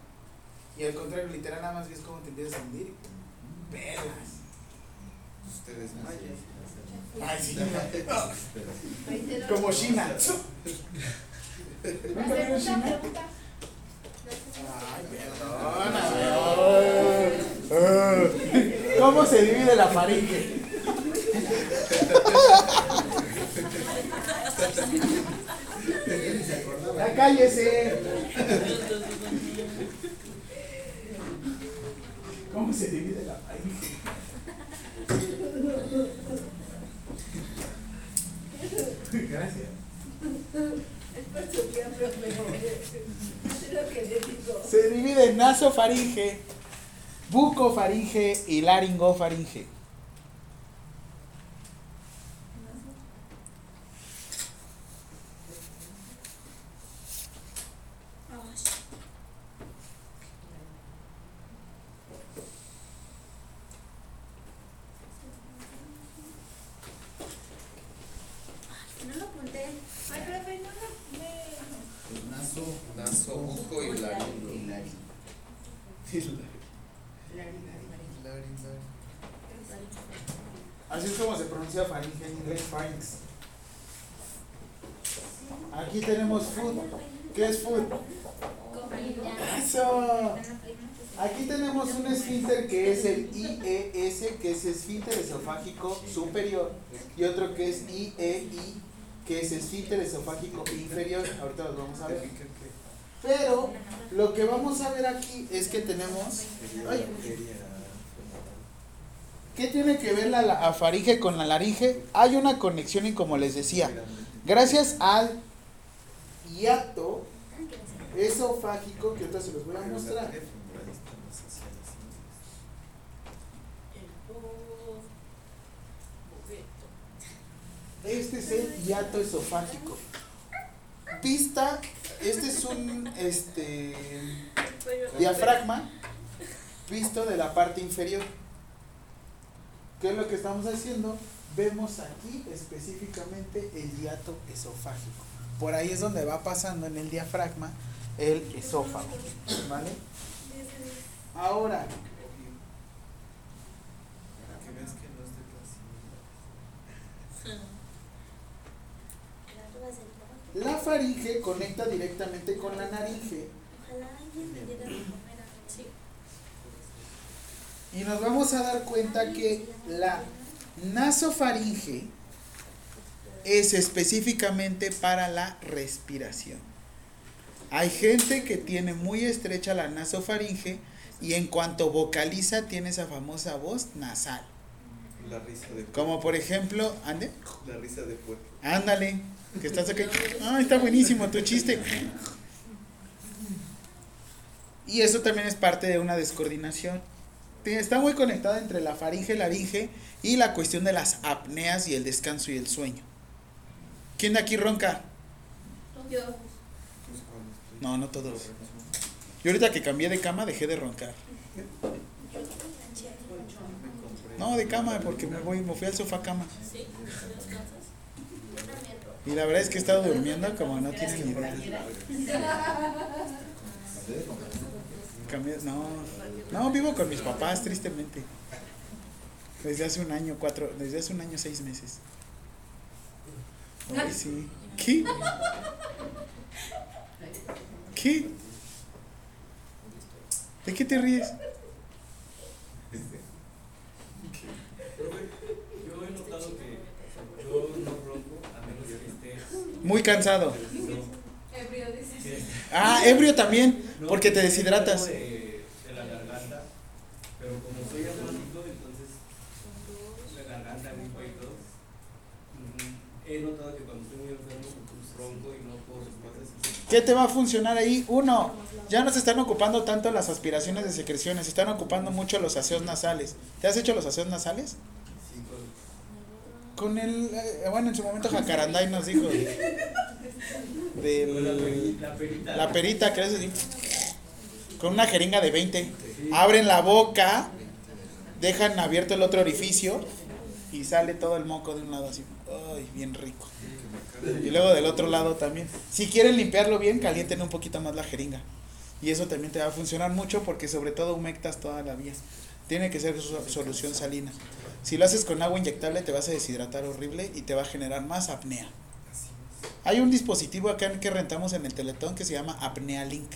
Y al contrario, literal nada más ves cómo te empiezas a hundir y pelas. Ustedes mayas. Ay, sí. Como China. ¿Nunca vieron China? Ay, perdóname. ¿Cómo se divide la faringe? Ya cállese. ¿Cómo se divide la faringe? Gracias. Es por su tiempo, pero es lo que le digo. Se divide en nasofaringe, bucofaringe y laringofaringe. No lo apunté. Ay, profe, no, no, me. Naso, naso, buco y laringo. Así es como se Aquí tenemos food. ¿Qué es food? Eso. Aquí tenemos un esfínter que es el IES, que es esfínter esofágico superior, y otro que es IEI, que es esfínter esofágico inferior. Ahorita los vamos a ver. Pero lo que vamos a ver aquí es que tenemos. ¿Qué tiene que ver la, la faringe con la laringe? Hay una conexión y como les decía, gracias al hiato esofágico, que ahorita se los voy a mostrar. Este es el hiato esofágico. Pista, este es un este diafragma visto de la parte inferior. ¿Qué es lo que estamos haciendo? Vemos aquí específicamente el hiato esofágico. Por ahí es donde va pasando en el diafragma el esófago. ¿Vale? Ahora, que veas que no es de clase. la faringe conecta directamente con la naringe Ojalá alguien me diera de comer a Sí. Y nos vamos a dar cuenta que la nasofaringe es específicamente para la respiración. Hay gente que tiene muy estrecha la nasofaringe y en cuanto vocaliza tiene esa famosa voz nasal. La risa de Como por ejemplo, ande, La risa de puerco. ándale, que estás acá. Ah, está buenísimo tu chiste. Y eso también es parte de una descoordinación. Está muy conectada entre la faringe, laringe y la cuestión de las apneas y el descanso y el sueño. ¿Quién de aquí ronca? Yo. No, no todos. Yo ahorita que cambié de cama dejé de roncar. No, de cama, porque me voy, me fui al sofá cama. Sí, descansas. Yo también. Y la verdad es que he estado durmiendo como no tienen ni idea. Cambié, no, no, vivo con mis papás, tristemente. Desde hace un año, cuatro, desde hace un año, seis meses. Ay, sí. ¿Qué? ¿Qué? ¿De qué te ríes? Yo he notado que yo no ronco a menos que esté. Muy cansado. Ebrio, dices. Ah, ebrio también, porque te deshidratas. tengo De, de la garganta, pero como soy asmático, entonces la garganta, gripa y todo. mm, He notado que cuando estoy muy enfermo, pues ronco y no puedo respirar así. ¿Qué te va a funcionar ahí? Uno, ya no se están ocupando tanto las aspiraciones de secreciones, se están ocupando mucho los aseos nasales. ¿Te has hecho los aseos nasales? Sí, con- el, eh, bueno, en su momento Jacaranday nos dijo con la, perita. la perita que es con una jeringa de 20. Abren la boca, dejan abierto el otro orificio y sale todo el moco de un lado así. Ay, bien rico. Y luego del otro lado también. Si quieren limpiarlo bien, calienten un poquito más la jeringa. Y eso también te va a funcionar mucho porque sobre todo humectas toda la vía. Tiene que ser solución salina. Si lo haces con agua inyectable te vas a deshidratar horrible y te va a generar más apnea. Hay un dispositivo acá que rentamos en el Teletón que se llama Apnea Link.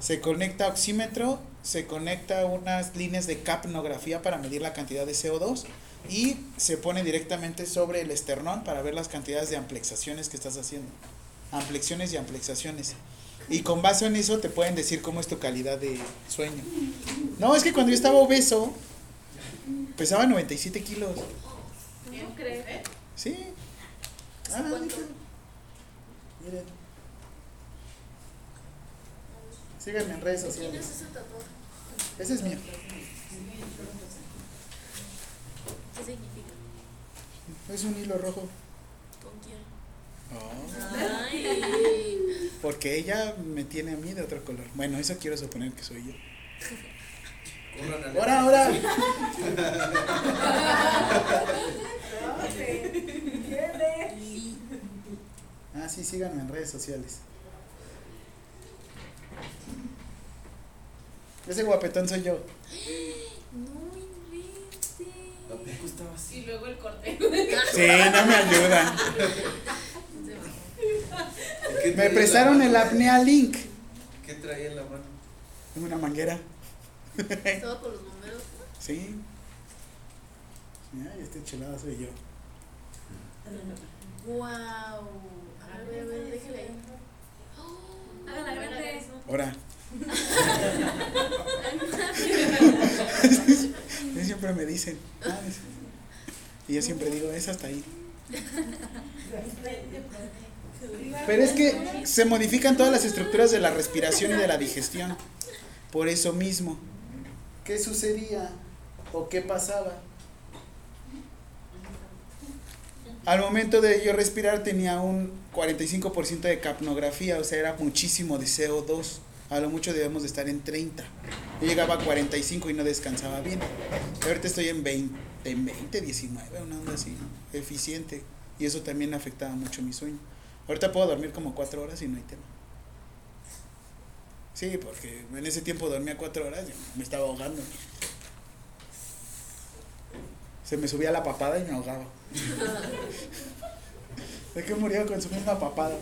Se conecta oxímetro, se conecta unas líneas de capnografía para medir la cantidad de CO2 y se pone directamente sobre el esternón para ver las cantidades de amplexaciones que estás haciendo. Amplexiones y amplexaciones. Y con base en eso te pueden decir cómo es tu calidad de sueño. No, es que cuando yo estaba obeso, pesaba 97 kilos. ¿No crees? Sí. Ah, miren. Síganme en redes ¿Quién sociales. es ese tatuaje? Ese es mío. ¿Qué significa? Es un hilo rojo. ¿Con quién? Oh, Ay. porque ella me tiene a mí de otro color. Bueno, eso quiero suponer que soy yo. Al- Ahora, [laughs] Ah, sí, síganme en redes sociales. Ese guapetón soy yo. [gasps] [laughs] No inventes. ¿A poco estaba así? Y luego el corte. Sí, no me ayudan. ¿Qué Me prestaron el apnea link. ¿Qué traía en la mano? Una manguera. Estaba con los bomberos. Sí. Ay, este chulada soy yo. Wow. A ver, a ver, déjale ahí. Háganla a ver, grande. Ahora. Siempre me dicen. "Ah, es-". Y yo siempre digo, es hasta ahí. Pero es que se modifican todas las estructuras de la respiración y de la digestión. Por eso mismo. ¿Qué sucedía? ¿O qué pasaba? Al momento de yo respirar tenía un 45% de capnografía, o sea, era muchísimo de CO2. A lo mucho debemos de estar en 30. Yo llegaba a 45 y no descansaba bien. Ahorita estoy en 20, en 20, 19, una onda así, eficiente. Y eso también afectaba mucho mi sueño. Ahorita puedo dormir como 4 horas y no hay tema. Sí, porque en ese tiempo dormía 4 horas y me estaba ahogando. Se me subía la papada y me ahogaba. [laughs] ¿De qué murió con su misma papada?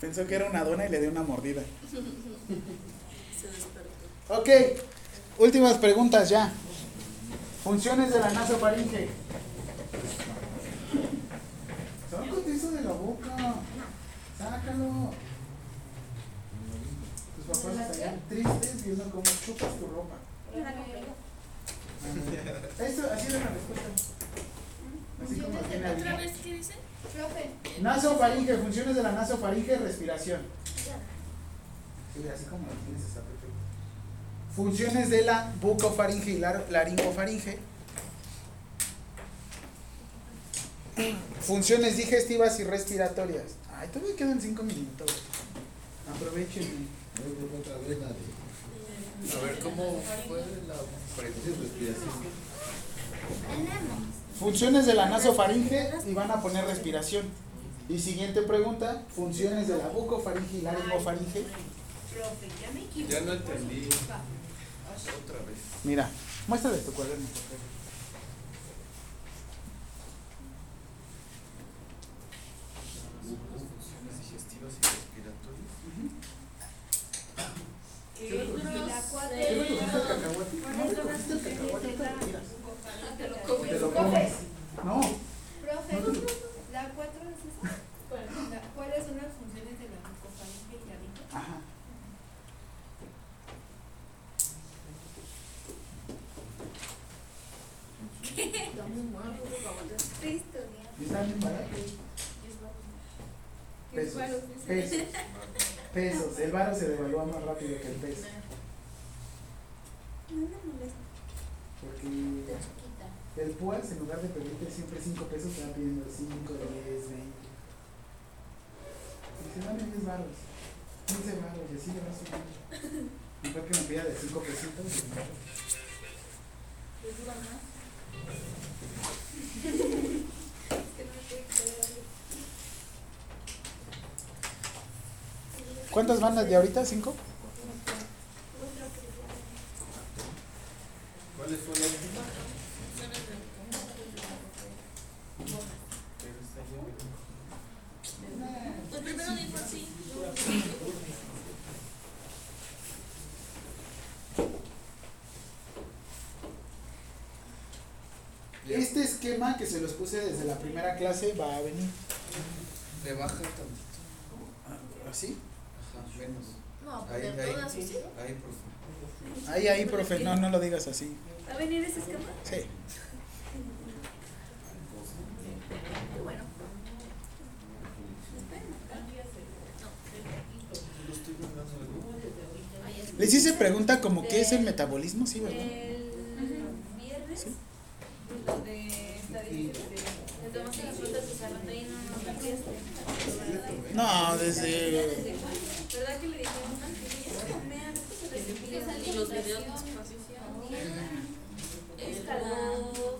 Pensó que era una dona y le dio una mordida. Se [laughs] despertó. Ok, últimas preguntas ya. Funciones de la nasofaringe. Sácate eso de la boca. Sácalo. Tus papás estarían tristes viendo cómo chupas tu ropa. [laughs] Esto, así es la respuesta. Así como tiene ¿Otra vez qué dice? Profe, Nasofaringe, funciones de la nasofaringe, respiración. Sí, así como lo tienes está perfecto. Funciones de la bucofaringe y la laringofaringe. Funciones digestivas y respiratorias. Ay, todavía quedan cinco minutos. Aprovechen. A ver, ¿cómo fue la respiración? Funciones de la nasofaringe y van a poner respiración. Y siguiente pregunta, funciones de la bucofaringe y laringofaringe. Profe, ya me equivoqué. Ya no entendí. Otra vez. Mira, muéstrale tu cuaderno. por favor. Digestivas y respiratorias. La cuatro ¿Qué me cogiste el cacahuate? No, me cogiste el cacahuate, te lo tiras. Te lo comes. No, Profe, la cuatro es esa. La- ¿Cuáles son las funciones de la mucofaringe y la rico? ajá. ¿Y están bien baratos? Pesos. Pesos. Pesos. El varo se devalúa más rápido que el peso. Porque el PUAS, en lugar de pedirte siempre 5 pesos, te va pidiendo 5, 10, 20. Dice, dame 10 varos, 15 varos, y así le vas subiendo. [laughs] Mejor que me pida de 5 pesitos. y- [laughs] ¿Cuántas van de ahorita? ¿Cinco? Dijo así. Este esquema que se los puse desde la primera clase va a venir. Le baja tantito. ¿Así? Ajá, menos. No, Ahí, poner ahí. todas así. Ahí, profe. Ahí, ahí, profe, no, lo digas así. ¿Va a venir ese esquema? Sí. Bueno. Les hice pregunta como qué es el metabolismo, sí, ¿verdad? El viernes, Sí. lo de estadísticas de... Le tomaste las frutas y cerrando ahí, no nos cambiaste. No, desde... ¿Verdad que le dijimos antes? Y los videos nos pasó. El Escaló.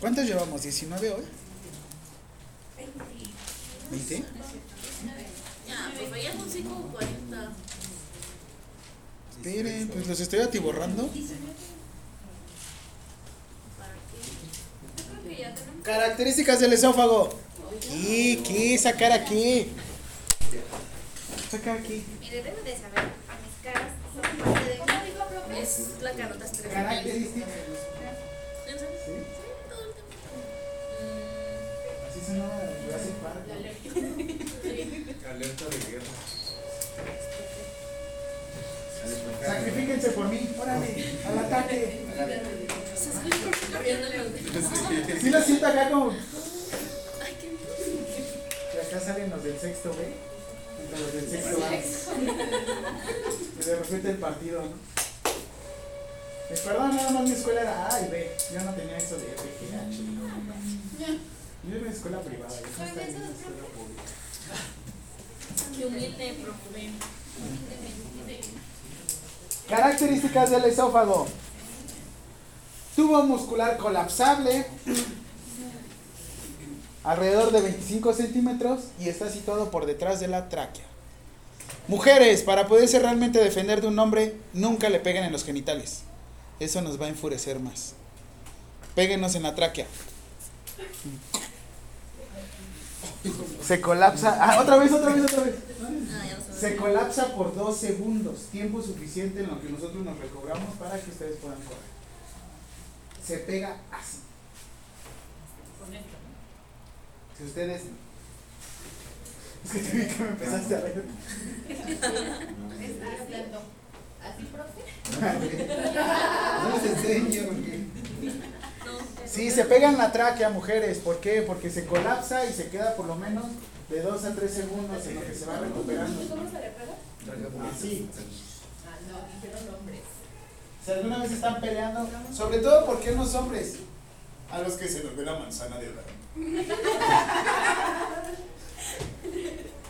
¿Cuántos llevamos? ¿19 hoy? ¿20? Ya, pues ya son 5 o 40. Esperen, pues los estoy atiborrando. ¿Para qué? Yo creo que ya tenemos. Características del esófago. Aquí, sacar aquí. Sacar aquí. Mire, debe de saber, a mis caras son la carota estrella. Características. Se llama Jurassic Park. Alerta de guerra. Sacrifíquense por mí, órale, al ataque. Sí lo siento acá como... Y acá salen los del sexto B. Los del sexto A. Y de repente el partido, ¿no? Eh, perdón, nada más mi escuela era A y B. Yo no tenía eso de FGH. Yo era una escuela privada, yo no estaba en una escuela pública. Qué humilde, profe. Características del esófago. Tubo muscular colapsable. Alrededor de 25 centímetros y está situado por detrás de la tráquea. Mujeres, para poderse realmente defender de un hombre, nunca le peguen en los genitales. Eso nos va a enfurecer más. Péguenos en la tráquea. Se colapsa. Ah, otra vez, otra vez, otra vez. Ah. Se colapsa por dos segundos, tiempo suficiente en lo que nosotros nos recobramos para que ustedes puedan correr. Se pega así. Si ustedes. Es que te vi que me empezaste a hablando. ¿Así, profe? [laughs] No les enseño. porque-. Sí, se pega en la tráquea, mujeres. ¿Por qué? Porque se colapsa y se queda por lo menos de 2 a 3 segundos en lo que se va recuperando. ¿Cómo se le pega? Así. Ah, no, dijeron hombres. Si alguna vez están peleando, sobre todo porque los hombres, a los que se nos ve la manzana de Adán. [laughs]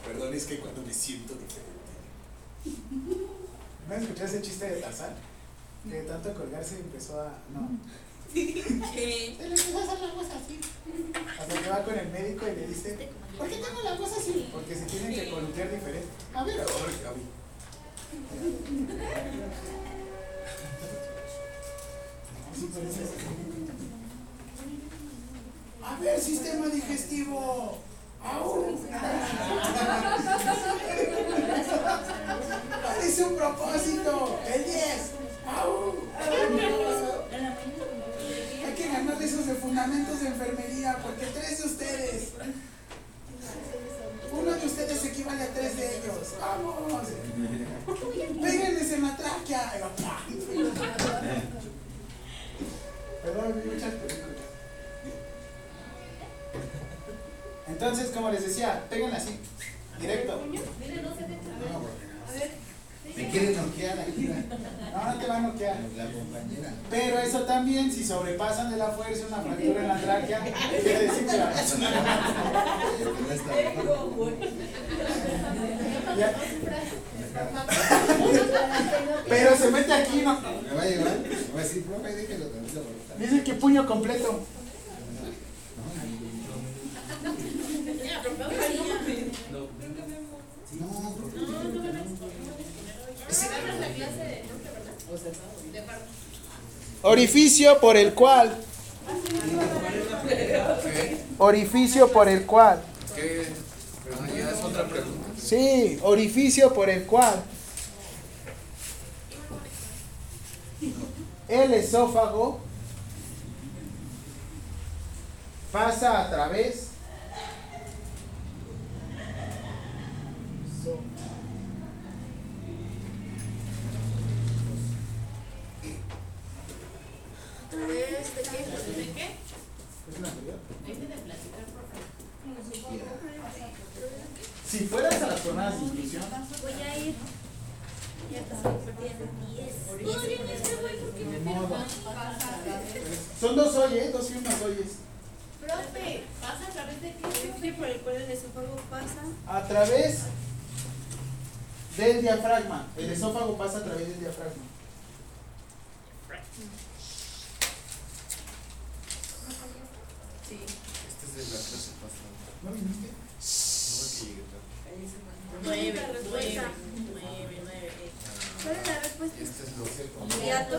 Perdón, es que cuando me siento diferente. ¿No escuchaste ese chiste de Tarzán? Que de tanto colgarse empezó a. No. ¿Qué? Él empezó a hacer la voz así. Hasta que va con el médico y le dice, ¿por qué tengo la voz así? Porque se tienen que colocar diferente. A ver. A ver, sistema digestivo. ¡Au! Parece un propósito. El 10. ¡Au! Que ganar esos de fundamentos de enfermería porque tres de ustedes. Uno de ustedes equivale a tres de ellos. ¡Vamos! Péguenles en la tráquea. Perdón, muchas películas. Entonces, como les decía, péguenle así, directo. A ver, Me quiere noquear aquí no, no te va a noquear. la compañera. Pero eso también, si sobrepasan de la fuerza una fractura en la tráquea, quiere decir que la persona Pero se mete aquí, ¿no? Me va a llevar, me va a decir, profe, déjelo acá. Dice que puño completo. Ya, pero vamos a ir. No, porque No, no me Agarras la clase de nombre, ¿verdad? De parto. Orificio por el cual. Orificio por el cual. Sí, orificio por el cual. El esófago pasa a través. ¿Otra vez de qué? ¿De qué? Deje de platicar, por favor. Si fueras a las jornadas de inclusión, Voy a ir. Ya estoy perdiendo 10. Todavía no estoy, güey, ¿por qué me Ni modo. pierdo? son dos hoy, ¿eh? Dos y unos hoyes. profe, ¿Pasa a través de qué? por el cual el esófago pasa. A través del diafragma. El esófago pasa a través del diafragma. Sí. Este es de la clase pasada. ¿No viniste? No es que llegué tarde. Nueve, nueve, nueve, nueve. ¿Cuál es la respuesta? Este es lo Hiato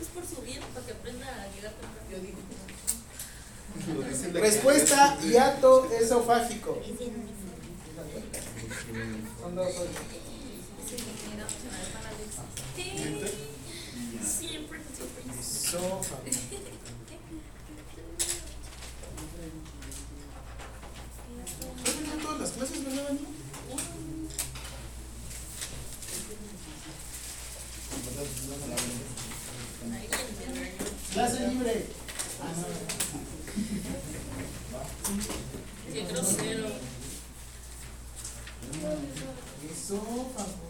Es por su bien, para que aprenda a llegar temprano. Dice la Respuesta, que- hiato esofágico. Son dos. Sí, Esófago. ¿No todas las clases. Clase libre. Qué grosero. Esófago. ¿Cómo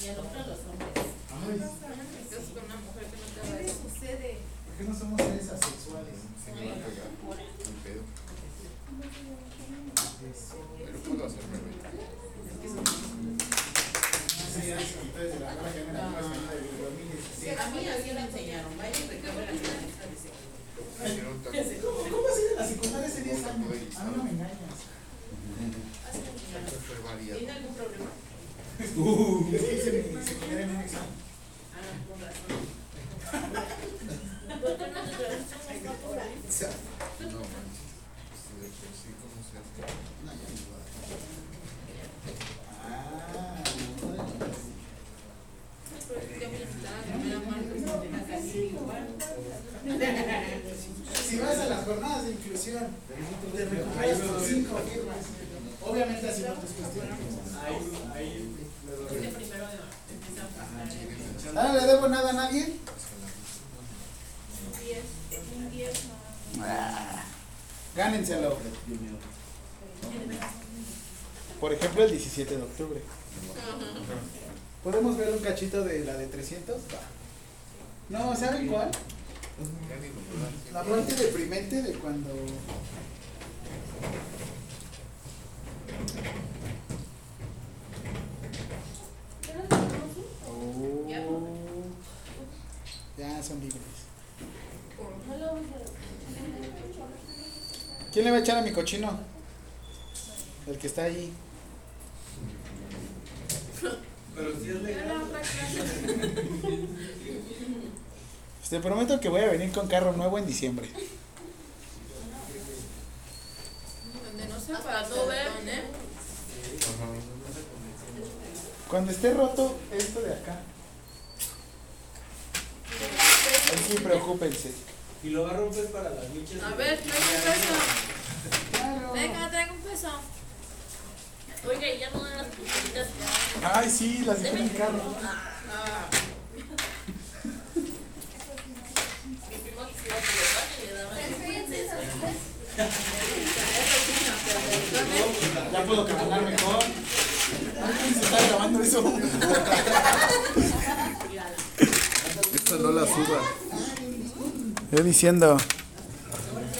Y al otro los hombres. Ay, casas con una mujer que no te va a ¿Qué decir. sucede? ¿por qué no somos seres asexuales? Se me va a pegar el pedo. Pero puedo hacérmelo. Sí, ya, ustedes de la hora que me la pasan de 2016. A mí así me enseñaron. Vaya y recabe la finalista de ese. Quiero un taco. ¿Cómo, cómo así de la secundaria hace 10 años? A mí no me engañas. Taco fue variado. ¿Tiene algún problema? Uh, es que hice mi secundaria en un examen. Ah, con razón. ¿Por qué no te traes una captura? No, manches. Pues de por sí, ¿cómo se hace? No, ya no va. Ah, Pero es que me invitaban a comer a Marcos en la casa igual. Si vas a las jornadas de inclusión, te recuperas tus cinco firmas. Obviamente haciendo tus cuestiones. Es que primero empieza a pasar. ¿Ah, no le debo nada a nadie? Un 10. Un 10 más. Ah, Gánenselo. Por ejemplo, el 17 de octubre. ¿Podemos ver un cachito de la de 300? Va. No, ¿saben cuál? La parte deprimente de cuando... Oh, Ya. son libres. ¿Quién le va a echar a mi cochino? El que está ahí. Pero si es legal. Te prometo que voy a venir con carro nuevo en diciembre. Donde no se para no ver, ¿eh? Cuando esté roto esto de acá. Ahí sí, preocúpense. Y lo va a romper para las michas. A ver, traigo un peso. Claro. Venga, traigo un peso. Oiga, y ya no dan las pulseritas. Ay, sí, las dejé en mi carro. Ah, Mi primo que se iba a celebrar y le daban eso. Ya puedo caminar mejor. Ay, se está grabando eso. Esta no la suba. Yo diciendo.